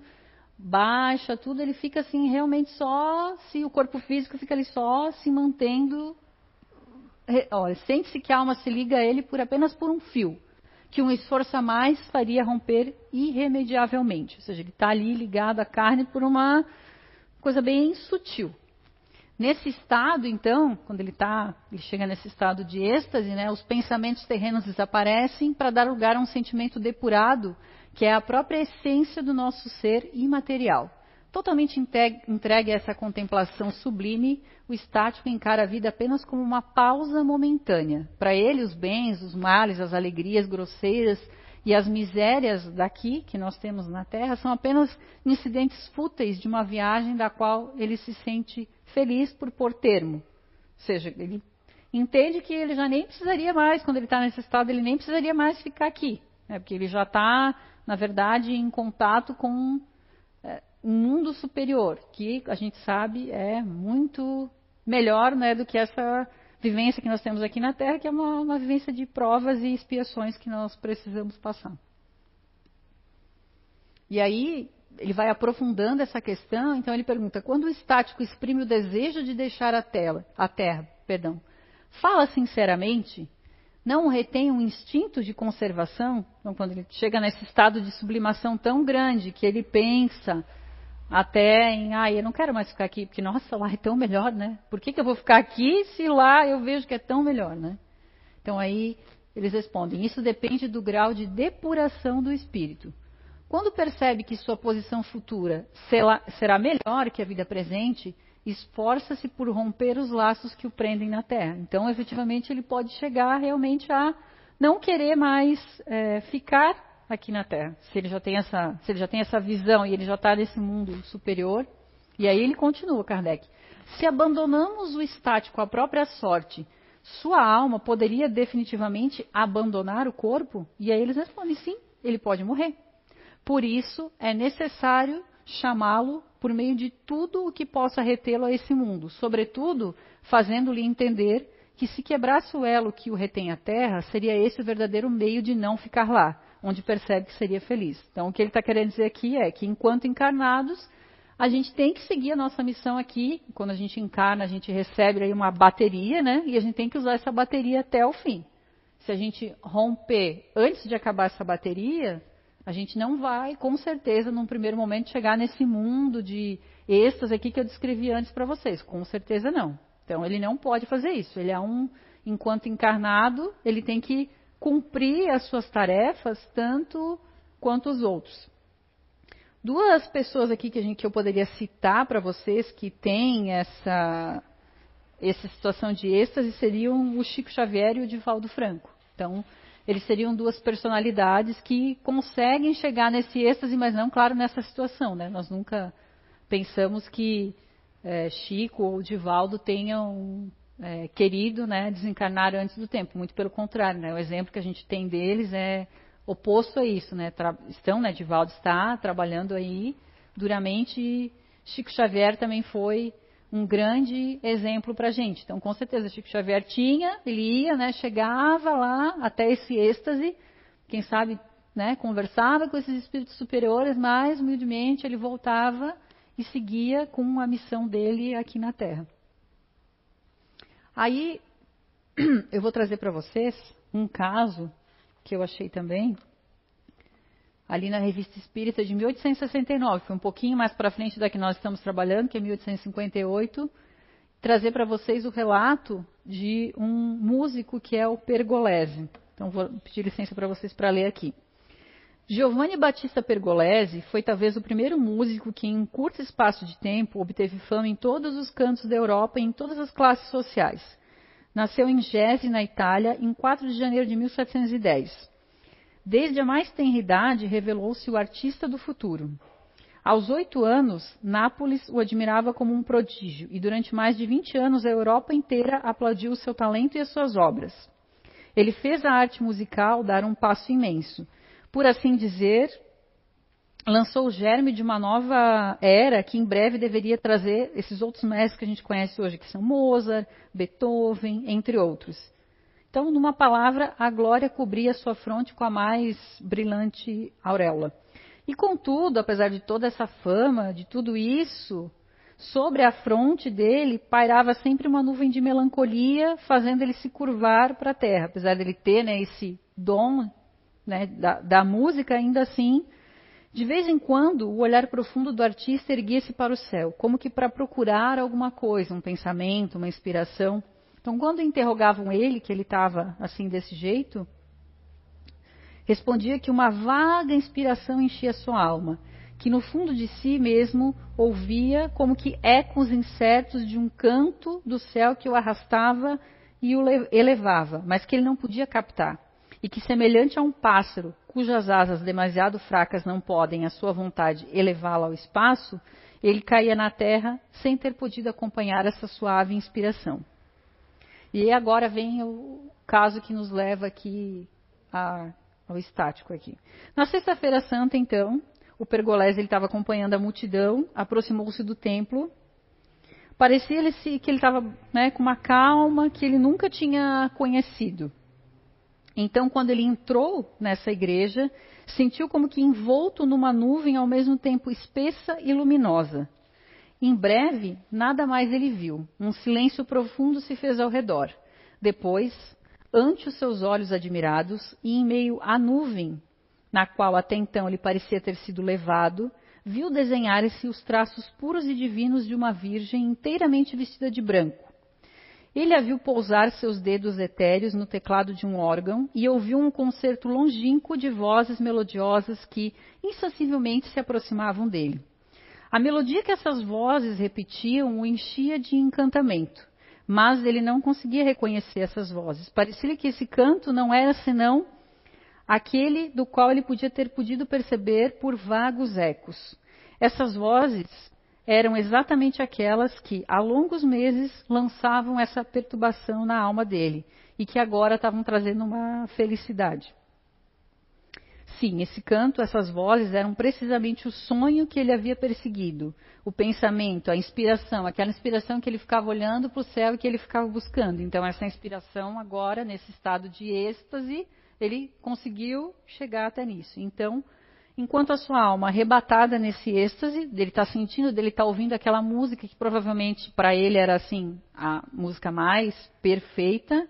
baixa, tudo, ele fica assim realmente só, se o corpo físico fica ali só se mantendo. Olha, sente-se que a alma se liga a ele por apenas por um fio, que um esforço a mais faria romper irremediavelmente. Ou seja, ele está ali ligado à carne por uma coisa bem sutil. Nesse estado, então, quando ele tá, ele chega nesse estado de êxtase, né, os pensamentos terrenos desaparecem para dar lugar a um sentimento depurado, que é a própria essência do nosso ser imaterial. Totalmente entregue a essa contemplação sublime, o estático encara a vida apenas como uma pausa momentânea. Para ele, os bens, os males, as alegrias grosseiras e as misérias daqui que nós temos na Terra são apenas incidentes fúteis de uma viagem da qual ele se sente feliz por pôr termo. Ou seja, ele entende que ele já nem precisaria mais, quando ele está nesse estado, ele nem precisaria mais ficar aqui. Né? Porque ele já está, na verdade, em contato com é, um mundo superior, que a gente sabe é muito melhor né, do que essa vivência que nós temos aqui na Terra, que é uma, uma vivência de provas e expiações que nós precisamos passar. E aí, ele vai aprofundando essa questão, então ele pergunta: quando o estático exprime o desejo de deixar a, tela, a terra, perdão, fala sinceramente, não retém um instinto de conservação? Então, quando ele chega nesse estado de sublimação tão grande que ele pensa até em, ah, eu não quero mais ficar aqui, porque nossa, lá é tão melhor, né? Por que, que eu vou ficar aqui se lá eu vejo que é tão melhor, né? Então aí eles respondem: isso depende do grau de depuração do espírito. Quando percebe que sua posição futura será melhor que a vida presente, esforça-se por romper os laços que o prendem na Terra. Então, efetivamente, ele pode chegar realmente a não querer mais é, ficar aqui na Terra. Se ele já tem essa, se ele já tem essa visão e ele já está nesse mundo superior, e aí ele continua, Kardec. Se abandonamos o estático à própria sorte, sua alma poderia definitivamente abandonar o corpo? E aí eles respondem sim, ele pode morrer. Por isso é necessário chamá-lo por meio de tudo o que possa retê-lo a esse mundo, sobretudo fazendo-lhe entender que se quebrasse o elo que o retém à terra, seria esse o verdadeiro meio de não ficar lá, onde percebe que seria feliz. Então, o que ele está querendo dizer aqui é que, enquanto encarnados, a gente tem que seguir a nossa missão aqui. Quando a gente encarna, a gente recebe aí uma bateria, né? E a gente tem que usar essa bateria até o fim. Se a gente romper antes de acabar essa bateria, a gente não vai, com certeza, num primeiro momento, chegar nesse mundo de êxtase aqui que eu descrevi antes para vocês. Com certeza não. Então ele não pode fazer isso. Ele é um, enquanto encarnado, ele tem que cumprir as suas tarefas tanto quanto os outros. Duas pessoas aqui que, a gente, que eu poderia citar para vocês que têm essa, essa situação de êxtase seriam o Chico Xavier e o Divaldo Franco. Então, eles seriam duas personalidades que conseguem chegar nesse êxtase, mas não, claro, nessa situação. Né? Nós nunca pensamos que é, Chico ou Divaldo tenham é, querido né, desencarnar antes do tempo. Muito pelo contrário, né? o exemplo que a gente tem deles é oposto a isso. Né? Estão, né, Divaldo está trabalhando aí duramente e Chico Xavier também foi um grande exemplo para a gente. Então, com certeza, Chico Xavier tinha, ele ia, né, chegava lá até esse êxtase, quem sabe, né, conversava com esses espíritos superiores, mas humildemente ele voltava e seguia com a missão dele aqui na Terra. Aí eu vou trazer para vocês um caso que eu achei também ali na Revista Espírita de 1869, foi um pouquinho mais para frente da que nós estamos trabalhando, que é 1858, trazer para vocês o relato de um músico que é o Pergolese. Então vou pedir licença para vocês para ler aqui. Giovanni Battista Pergolesi foi talvez o primeiro músico que, em curto espaço de tempo, obteve fama em todos os cantos da Europa e em todas as classes sociais. Nasceu em Gese, na Itália, em 4 de janeiro de 1710. Desde a mais tenra idade, revelou-se o artista do futuro. Aos oito anos, Nápoles o admirava como um prodígio, e durante mais de 20 anos a Europa inteira aplaudiu o seu talento e as suas obras. Ele fez a arte musical dar um passo imenso por assim dizer, lançou o germe de uma nova era que em breve deveria trazer esses outros mestres que a gente conhece hoje, que são Mozart, Beethoven, entre outros. Então, numa palavra, a glória cobria sua fronte com a mais brilhante auréola. E contudo, apesar de toda essa fama, de tudo isso, sobre a fronte dele pairava sempre uma nuvem de melancolia, fazendo ele se curvar para a terra. Apesar dele ter né, esse dom né, da, da música, ainda assim, de vez em quando, o olhar profundo do artista erguia-se para o céu, como que para procurar alguma coisa, um pensamento, uma inspiração. Então, quando interrogavam ele, que ele estava assim desse jeito, respondia que uma vaga inspiração enchia sua alma, que no fundo de si mesmo ouvia como que ecos incertos de um canto do céu que o arrastava e o elevava, mas que ele não podia captar e que, semelhante a um pássaro cujas asas demasiado fracas não podem, à sua vontade, elevá-lo ao espaço, ele caía na terra sem ter podido acompanhar essa suave inspiração. E agora vem o caso que nos leva aqui a, ao estático aqui. Na sexta-feira santa, então, o Pergolés estava acompanhando a multidão, aproximou-se do templo. Parecia-lhe que ele estava né, com uma calma que ele nunca tinha conhecido. Então, quando ele entrou nessa igreja, sentiu como que envolto numa nuvem ao mesmo tempo espessa e luminosa. Em breve, nada mais ele viu. Um silêncio profundo se fez ao redor. Depois, ante os seus olhos admirados e em meio à nuvem, na qual até então ele parecia ter sido levado, viu desenhar-se os traços puros e divinos de uma virgem inteiramente vestida de branco Ele a viu pousar seus dedos etéreos no teclado de um órgão e ouviu um concerto longínquo de vozes melodiosas que insensivelmente se aproximavam dele. A melodia que essas vozes repetiam o enchia de encantamento, mas ele não conseguia reconhecer essas vozes. Parecia-lhe que esse canto não era senão aquele do qual ele podia ter podido perceber por vagos ecos. Essas vozes eram exatamente aquelas que, há longos meses, lançavam essa perturbação na alma dele e que agora estavam trazendo uma felicidade. Sim, esse canto, essas vozes eram precisamente o sonho que ele havia perseguido, o pensamento, a inspiração, aquela inspiração que ele ficava olhando para o céu e que ele ficava buscando. Então, essa inspiração, agora, nesse estado de êxtase, ele conseguiu chegar até nisso. Então, enquanto a sua alma arrebatada nesse êxtase, dele está sentindo, dele está ouvindo aquela música que provavelmente para ele era assim a música mais perfeita,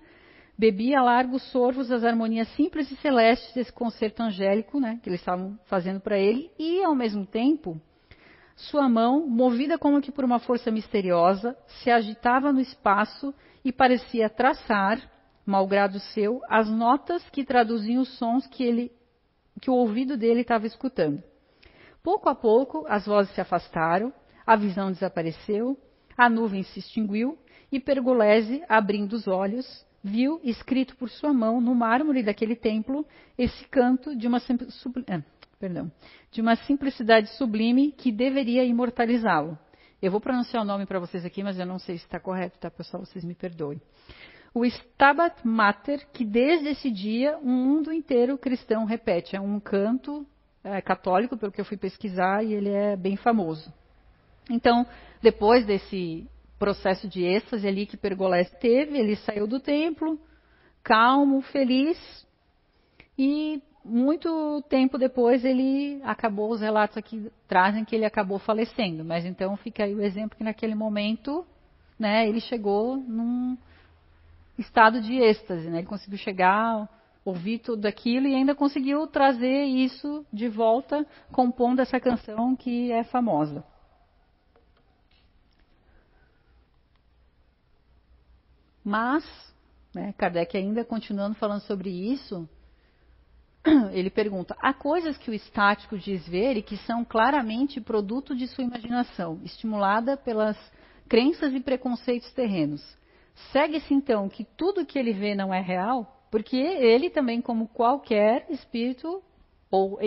bebia largos sorvos as harmonias simples e celestes desse concerto angélico, né, que eles estavam fazendo para ele, e ao mesmo tempo sua mão, movida como que por uma força misteriosa, se agitava no espaço e parecia traçar, malgrado seu, as notas que traduziam os sons que ele que o ouvido dele estava escutando. Pouco a pouco, as vozes se afastaram, a visão desapareceu, a nuvem se extinguiu e Pergolese, abrindo os olhos, viu escrito por sua mão no mármore daquele templo esse canto de uma, ah, perdão, de uma simplicidade sublime que deveria imortalizá-lo. Eu vou pronunciar o nome para vocês aqui, mas eu não sei se está correto, tá, pessoal? Vocês me perdoem o Stabat Mater, que desde esse dia o mundo inteiro cristão repete. É um canto é, católico, pelo que eu fui pesquisar, e ele é bem famoso. Então, depois desse processo de êxtase ali que Pergolés teve, ele saiu do templo, calmo, feliz, e muito tempo depois ele acabou, os relatos aqui trazem que ele acabou falecendo, mas então fica aí o exemplo que naquele momento, né, ele chegou num, estado de êxtase, né? Ele conseguiu chegar, ouvir tudo aquilo e ainda conseguiu trazer isso de volta, compondo essa canção que é famosa. Mas, né, Kardec ainda continuando falando sobre isso, ele pergunta: há coisas que o estático diz ver e que são claramente produto de sua imaginação, estimulada pelas crenças e preconceitos terrenos. Segue-se então que tudo que ele vê não é real, porque ele também, como qualquer espírito, ou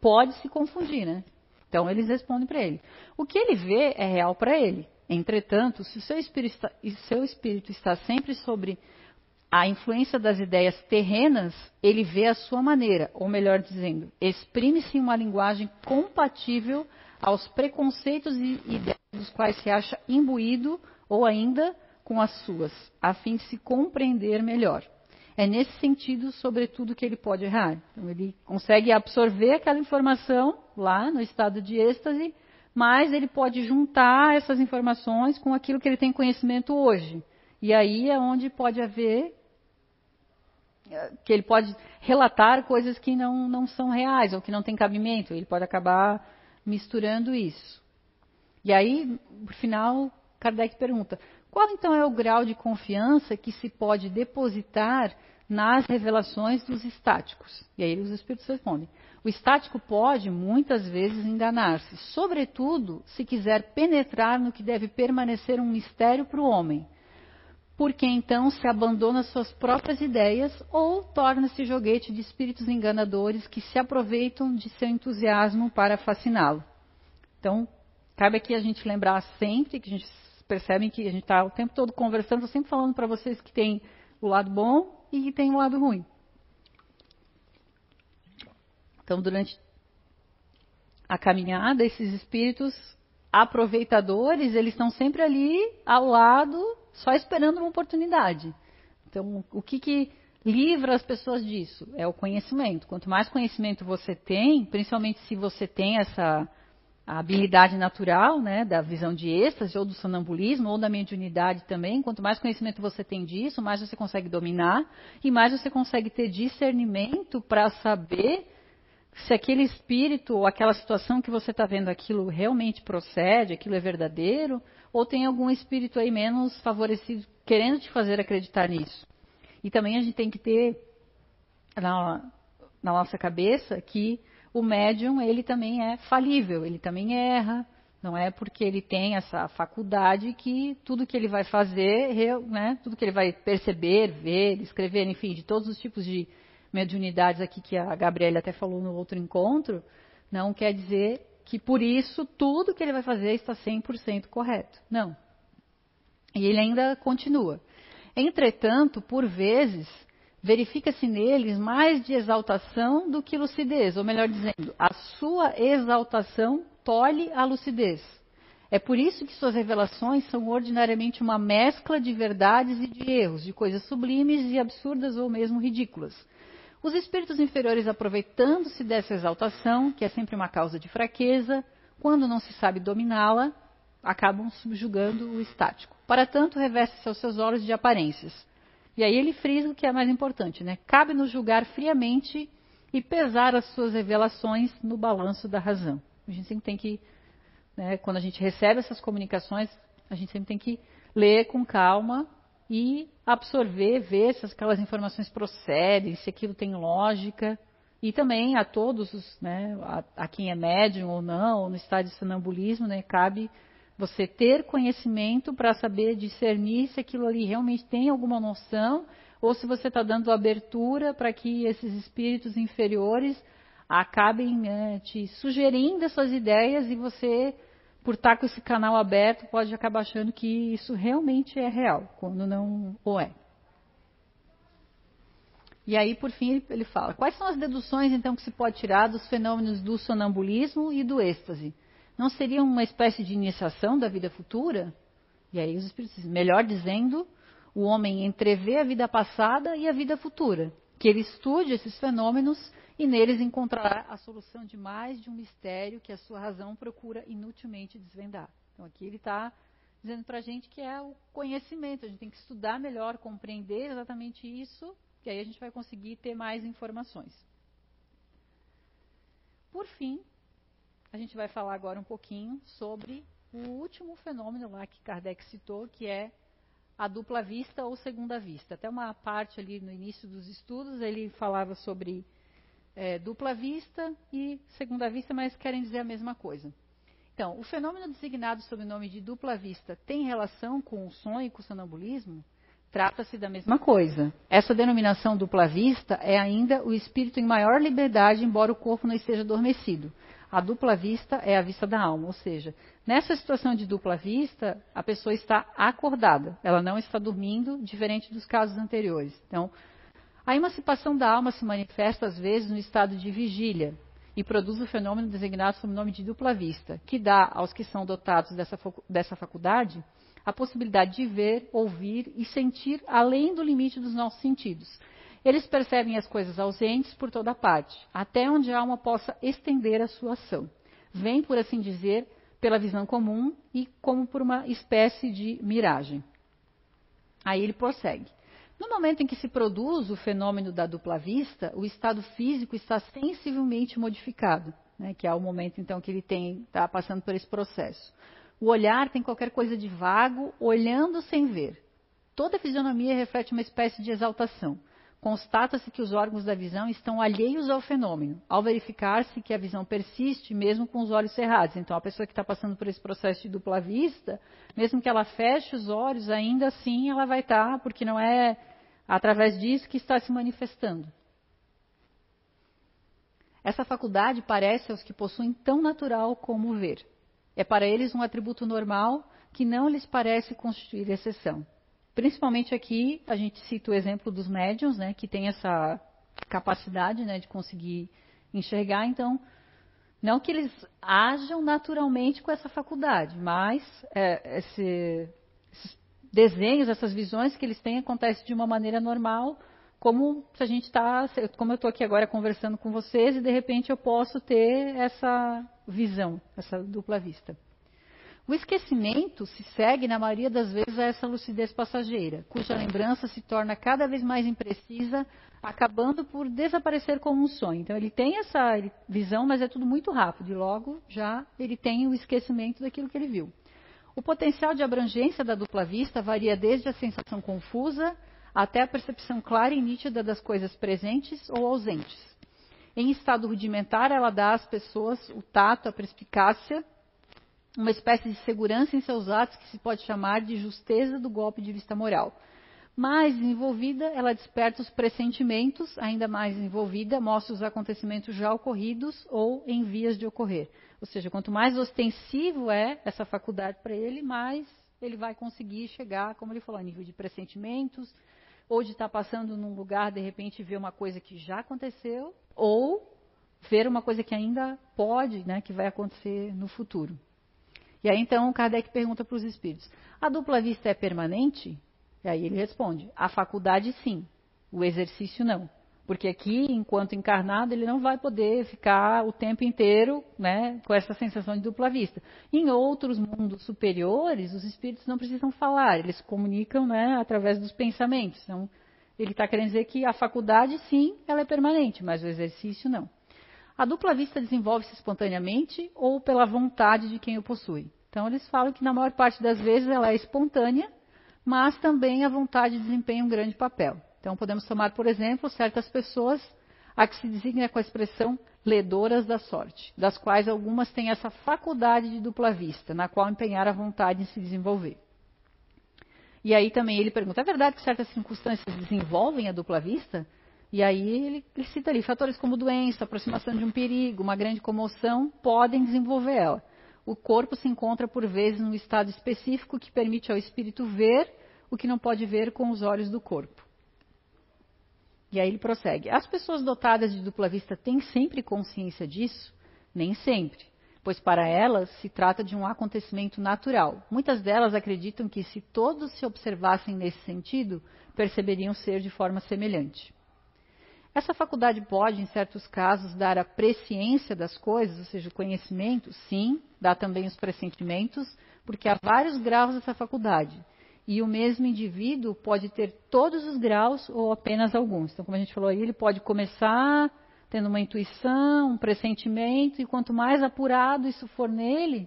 pode se confundir, né? Então eles respondem para ele. O que ele vê é real para ele. Entretanto, se seu espírito, está, seu espírito está sempre sobre a influência das ideias terrenas, ele vê a sua maneira, ou melhor dizendo, exprime-se em uma linguagem compatível aos preconceitos e ideias dos quais se acha imbuído ou ainda com as suas, a fim de se compreender melhor. É nesse sentido, sobretudo, que ele pode errar. Então, ele consegue absorver aquela informação lá no estado de êxtase, mas ele pode juntar essas informações com aquilo que ele tem conhecimento hoje. E aí é onde pode haver que ele pode relatar coisas que não, não são reais ou que não têm cabimento. Ele pode acabar misturando isso. E aí, por final, Kardec pergunta: qual então é o grau de confiança que se pode depositar nas revelações dos estáticos? E aí os espíritos respondem: o estático pode muitas vezes enganar-se, sobretudo se quiser penetrar no que deve permanecer um mistério para o homem, porque então se abandona suas próprias ideias ou torna-se joguete de espíritos enganadores que se aproveitam de seu entusiasmo para fasciná-lo. Então, cabe aqui a gente lembrar sempre que a gente percebem que a gente está o tempo todo conversando, sempre falando para vocês que tem o lado bom e tem o lado ruim. Então, durante a caminhada, esses espíritos aproveitadores, eles estão sempre ali ao lado, só esperando uma oportunidade. Então, o que, que livra as pessoas disso? É o conhecimento. Quanto mais conhecimento você tem, principalmente se você tem essa a habilidade natural, né, da visão de êxtase, ou do sonambulismo, ou da mediunidade também. Quanto mais conhecimento você tem disso, mais você consegue dominar e mais você consegue ter discernimento para saber se aquele espírito ou aquela situação que você está vendo aquilo realmente procede, aquilo é verdadeiro, ou tem algum espírito aí menos favorecido querendo te fazer acreditar nisso. E também a gente tem que ter na, na nossa cabeça que o médium ele também é falível, ele também erra, não é porque ele tem essa faculdade que tudo que ele vai fazer, né, tudo que ele vai perceber, ver, escrever, enfim, de todos os tipos de mediunidades aqui que a Gabriela até falou no outro encontro, não quer dizer que por isso tudo que ele vai fazer está 100% correto. Não. E ele ainda continua. Entretanto, por vezes, verifica-se neles mais de exaltação do que lucidez, ou melhor dizendo, a sua exaltação tolhe a lucidez. É por isso que suas revelações são ordinariamente uma mescla de verdades e de erros, de coisas sublimes e absurdas ou mesmo ridículas. Os espíritos inferiores, aproveitando-se dessa exaltação, que é sempre uma causa de fraqueza, quando não se sabe dominá-la, acabam subjugando o estático. Para tanto, reveste-se aos seus olhos de aparências. E aí ele frisa o que é mais importante, né? Cabe-nos julgar friamente e pesar as suas revelações no balanço da razão. A gente sempre tem que, né, quando a gente recebe essas comunicações, a gente sempre tem que ler com calma e absorver, ver se aquelas informações procedem, se aquilo tem lógica. E também a todos, os, né, a, a, quem é médium ou não, ou no estado de sonambulismo, né, cabe você ter conhecimento para saber discernir se aquilo ali realmente tem alguma noção, ou se você está dando abertura para que esses espíritos inferiores acabem né, te sugerindo essas ideias e você por estar com esse canal aberto, pode acabar achando que isso realmente é real, quando não o é. E aí, por fim, ele fala: quais são as deduções, então, que se pode tirar dos fenômenos do sonambulismo e do êxtase? Não seria uma espécie de iniciação da vida futura? E aí, os espíritos melhor dizendo, o homem entrevê a vida passada e a vida futura. Que ele estude esses fenômenos e neles encontrará a solução de mais de um mistério que a sua razão procura inutilmente desvendar. Então aqui ele está dizendo para a gente que é o conhecimento, a gente tem que estudar melhor, compreender exatamente isso, que aí a gente vai conseguir ter mais informações. Por fim, a gente vai falar agora um pouquinho sobre o último fenômeno lá que Kardec citou, que é a dupla vista ou segunda vista. Até uma parte ali no início dos estudos ele falava sobre é, dupla vista e segunda vista, mas querem dizer a mesma coisa. Então, o fenômeno designado sob o nome de dupla vista tem relação com o sonho e com o sonambulismo? Trata-se da mesma coisa. Essa denominação dupla vista é ainda o espírito em maior liberdade, embora o corpo não esteja adormecido. A dupla vista é a vista da alma, ou seja, nessa situação de dupla vista, a pessoa está acordada, ela não está dormindo, diferente dos casos anteriores. Então, a emancipação da alma se manifesta às vezes no estado de vigília e produz o fenômeno designado sob o nome de dupla vista, que dá aos que são dotados dessa, dessa faculdade a possibilidade de ver, ouvir e sentir além do limite dos nossos sentidos. Eles percebem as coisas ausentes por toda parte, até onde a alma possa estender a sua ação. Vem, por assim dizer, pela visão comum e como por uma espécie de miragem. Aí ele prossegue. No momento em que se produz o fenômeno da dupla vista, o estado físico está sensivelmente modificado, né, que é o momento então que ele está passando por esse processo. O olhar tem qualquer coisa de vago, olhando sem ver. Toda a fisionomia reflete uma espécie de exaltação. Constata-se que os órgãos da visão estão alheios ao fenômeno, ao verificar-se que a visão persiste mesmo com os olhos cerrados. Então, a pessoa que está passando por esse processo de dupla vista, mesmo que ela feche os olhos, ainda assim ela vai estar, tá, porque não é através disso que está se manifestando. Essa faculdade parece aos que possuem tão natural como ver. É para eles um atributo normal que não lhes parece constituir exceção. Principalmente aqui, a gente cita o exemplo dos médiums, né, que tem essa capacidade né, de conseguir enxergar. Então, não que eles ajam naturalmente com essa faculdade, mas é, esse, esses desenhos, essas visões que eles têm acontecem de uma maneira normal, como se a gente está, como eu estou aqui agora conversando com vocês e de repente eu posso ter essa visão, essa dupla vista. O esquecimento se segue, na maioria das vezes, a essa lucidez passageira, cuja lembrança se torna cada vez mais imprecisa, acabando por desaparecer como um sonho. Então, ele tem essa visão, mas é tudo muito rápido, e logo já ele tem o esquecimento daquilo que ele viu. O potencial de abrangência da dupla vista varia desde a sensação confusa até a percepção clara e nítida das coisas presentes ou ausentes. Em estado rudimentar, ela dá às pessoas o tato, a perspicácia, uma espécie de segurança em seus atos que se pode chamar de justeza do golpe de vista moral. Mais desenvolvida, ela desperta os pressentimentos, ainda mais desenvolvida, mostra os acontecimentos já ocorridos ou em vias de ocorrer. Ou seja, quanto mais ostensivo é essa faculdade para ele, mais ele vai conseguir chegar, como ele falou, a nível de pressentimentos, ou de estar passando num lugar, de repente, ver uma coisa que já aconteceu, ou ver uma coisa que ainda pode, né, que vai acontecer no futuro. E aí então Kardec pergunta para os espíritos: a dupla vista é permanente? E aí ele responde: a faculdade sim, o exercício não. Porque aqui, enquanto encarnado, ele não vai poder ficar o tempo inteiro né, com essa sensação de dupla vista. Em outros mundos superiores, os espíritos não precisam falar, eles comunicam né, através dos pensamentos. Então, ele está querendo dizer que a faculdade, sim, ela é permanente, mas o exercício não. A dupla vista desenvolve-se espontaneamente ou pela vontade de quem o possui. Então, eles falam que na maior parte das vezes ela é espontânea, mas também a vontade desempenha um grande papel. Então, podemos tomar, por exemplo, certas pessoas a que se designa com a expressão ledoras da sorte, das quais algumas têm essa faculdade de dupla vista, na qual empenhar a vontade em se desenvolver. E aí também ele pergunta: é verdade que certas circunstâncias desenvolvem a dupla vista? E aí ele, ele cita ali fatores como doença, aproximação de um perigo, uma grande comoção, podem desenvolver ela. O corpo se encontra por vezes num estado específico que permite ao espírito ver o que não pode ver com os olhos do corpo. E aí ele prossegue. As pessoas dotadas de dupla vista têm sempre consciência disso? Nem sempre, pois para elas se trata de um acontecimento natural. Muitas delas acreditam que se todos se observassem nesse sentido, perceberiam ser de forma semelhante. Essa faculdade pode, em certos casos, dar a presciência das coisas, ou seja, o conhecimento, sim, dá também os pressentimentos, porque há vários graus dessa faculdade. E o mesmo indivíduo pode ter todos os graus ou apenas alguns. Então, como a gente falou aí, ele pode começar tendo uma intuição, um pressentimento, e quanto mais apurado isso for nele,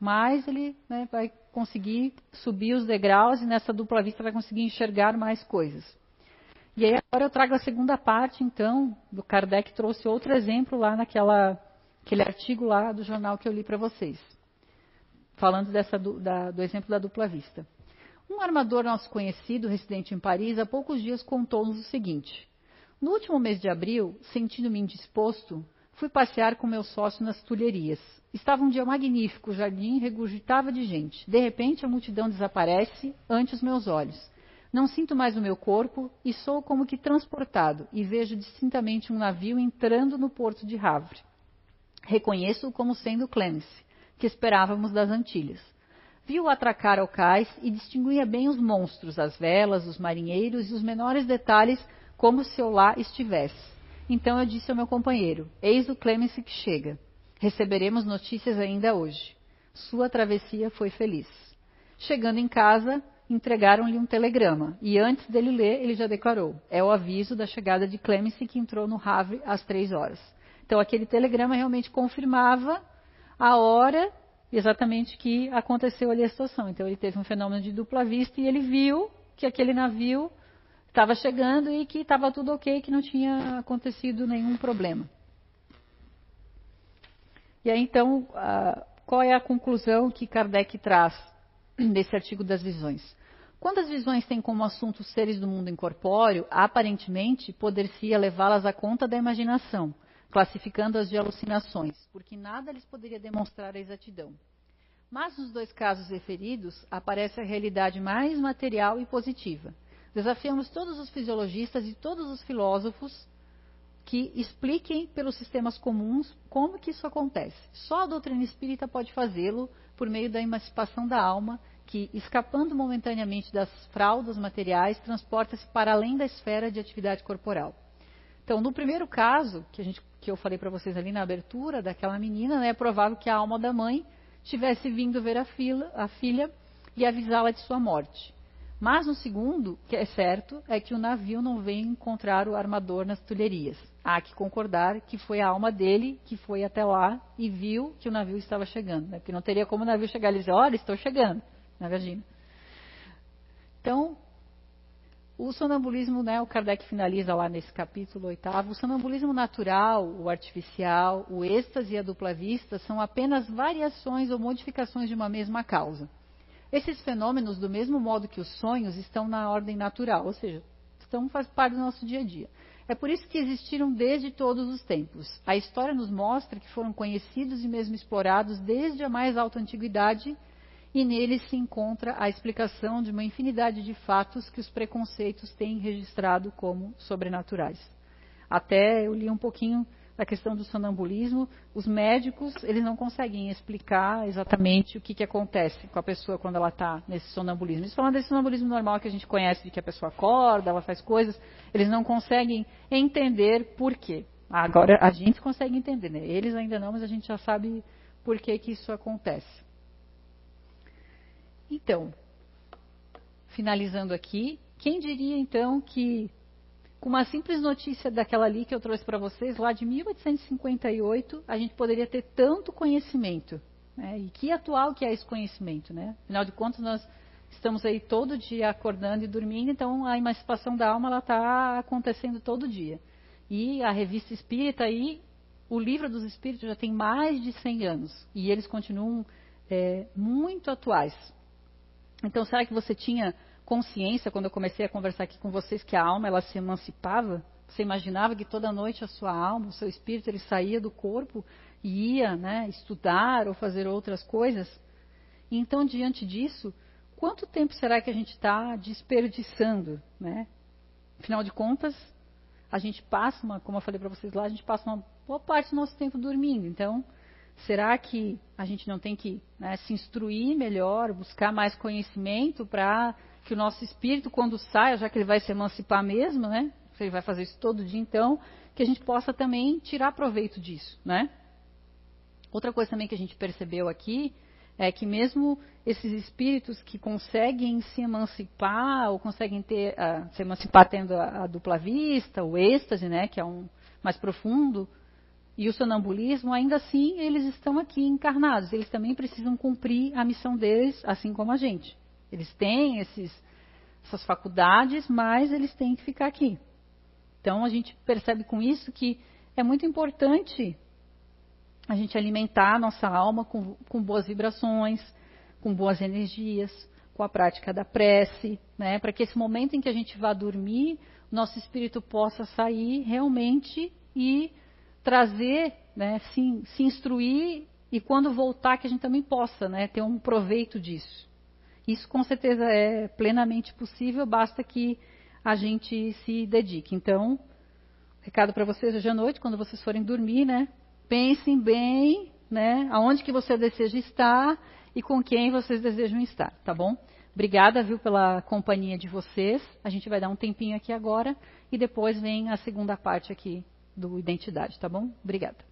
mais ele né, vai conseguir subir os degraus e nessa dupla vista vai conseguir enxergar mais coisas. E aí agora eu trago a segunda parte, então, do Kardec trouxe outro exemplo lá naquela aquele artigo lá do jornal que eu li para vocês, falando dessa, do, da, do exemplo da dupla vista. Um armador nosso conhecido, residente em Paris, há poucos dias contou-nos o seguinte: No último mês de abril, sentindo-me indisposto, fui passear com meu sócio nas Tulherias. Estava um dia magnífico, o jardim regurgitava de gente. De repente, a multidão desaparece ante os meus olhos. Não sinto mais o meu corpo e sou como que transportado e vejo distintamente um navio entrando no porto de Havre. Reconheço-o como sendo Clemens, que esperávamos das Antilhas. Viu atracar ao cais e distinguia bem os monstros, as velas, os marinheiros e os menores detalhes, como se eu lá estivesse. Então eu disse ao meu companheiro: Eis o Clemens que chega. Receberemos notícias ainda hoje. Sua travessia foi feliz. Chegando em casa, entregaram-lhe um telegrama e antes dele ler, ele já declarou: é o aviso da chegada de Clemence que entrou no Havre às três horas. Então aquele telegrama realmente confirmava a hora exatamente que aconteceu ali a situação. Então ele teve um fenômeno de dupla vista e ele viu que aquele navio estava chegando e que estava tudo ok, que não tinha acontecido nenhum problema. E aí então, qual é a conclusão que Kardec traz desse artigo das visões? Quando as visões têm como assunto os seres do mundo incorpóreo, aparentemente poder-se levá-las à conta da imaginação, classificando-as de alucinações, porque nada lhes poderia demonstrar a exatidão. Mas nos dois casos referidos, aparece a realidade mais material e positiva. Desafiamos todos os fisiologistas e todos os filósofos que expliquem pelos sistemas comuns como que isso acontece. Só a doutrina espírita pode fazê-lo por meio da emancipação da alma que, escapando momentaneamente das fraldas materiais, transporta-se para além da esfera de atividade corporal. Então, no primeiro caso, que, gente, que eu falei para vocês ali na abertura, daquela menina, né, é provável que a alma da mãe tivesse vindo ver a, fila, a filha e avisá-la de sua morte. Mas no segundo, que é certo, é que o navio não vem encontrar o armador nas tulherias. Há que concordar que foi a alma dele que foi até lá e viu que o navio estava chegando. Né? Porque não teria como o navio chegar e dizer, olha, estou chegando. Na Virgínia. Então, o sonambulismo, né, o Kardec finaliza lá nesse capítulo oitavo, o sonambulismo natural, o artificial, o êxtase e a dupla vista são apenas variações ou modificações de uma mesma causa. Esses fenômenos, do mesmo modo que os sonhos, estão na ordem natural, ou seja, estão faz parte do nosso dia a dia. É por isso que existiram desde todos os tempos. A história nos mostra que foram conhecidos e mesmo explorados desde a mais alta antiguidade e nele se encontra a explicação de uma infinidade de fatos que os preconceitos têm registrado como sobrenaturais. Até eu li um pouquinho da questão do sonambulismo, os médicos eles não conseguem explicar exatamente o que, que acontece com a pessoa quando ela está nesse sonambulismo. Eles falam desse sonambulismo normal que a gente conhece, de que a pessoa acorda, ela faz coisas, eles não conseguem entender por quê. Agora a gente consegue entender, né? eles ainda não, mas a gente já sabe por que, que isso acontece. Então, finalizando aqui, quem diria então que com uma simples notícia daquela ali que eu trouxe para vocês, lá de 1858, a gente poderia ter tanto conhecimento. Né? E que atual que é esse conhecimento, né? Afinal de contas, nós estamos aí todo dia acordando e dormindo, então a emancipação da alma está acontecendo todo dia. E a revista Espírita aí, o livro dos Espíritos já tem mais de 100 anos e eles continuam é, muito atuais. Então, será que você tinha consciência quando eu comecei a conversar aqui com vocês que a alma ela se emancipava? Você imaginava que toda noite a sua alma, o seu espírito, ele saía do corpo e ia, né, estudar ou fazer outras coisas? Então, diante disso, quanto tempo será que a gente está desperdiçando, né? Afinal de contas, a gente passa, uma, como eu falei para vocês lá, a gente passa uma boa parte do nosso tempo dormindo. Então, Será que a gente não tem que né, se instruir melhor, buscar mais conhecimento para que o nosso espírito, quando saia, já que ele vai se emancipar mesmo, né? Ele vai fazer isso todo dia, então, que a gente possa também tirar proveito disso, né? Outra coisa também que a gente percebeu aqui é que mesmo esses espíritos que conseguem se emancipar ou conseguem ter, uh, se emancipar tendo a, a, dupla vista, o êxtase, né, que é um mais profundo, e o sonambulismo, ainda assim, eles estão aqui encarnados. Eles também precisam cumprir a missão deles, assim como a gente. Eles têm esses, essas faculdades, mas eles têm que ficar aqui. Então, a gente percebe com isso que é muito importante a gente alimentar a nossa alma com, com boas vibrações, com boas energias, com a prática da prece, né, para que esse momento em que a gente vá dormir, nosso espírito possa sair realmente e trazer, né, se, se instruir e quando voltar que a gente também possa né, ter um proveito disso. Isso com certeza é plenamente possível, basta que a gente se dedique. Então, recado para vocês hoje à noite, quando vocês forem dormir, né? Pensem bem, né? Aonde que você deseja estar e com quem vocês desejam estar, tá bom? Obrigada, viu, pela companhia de vocês. A gente vai dar um tempinho aqui agora e depois vem a segunda parte aqui do Identidade, tá bom? Obrigada.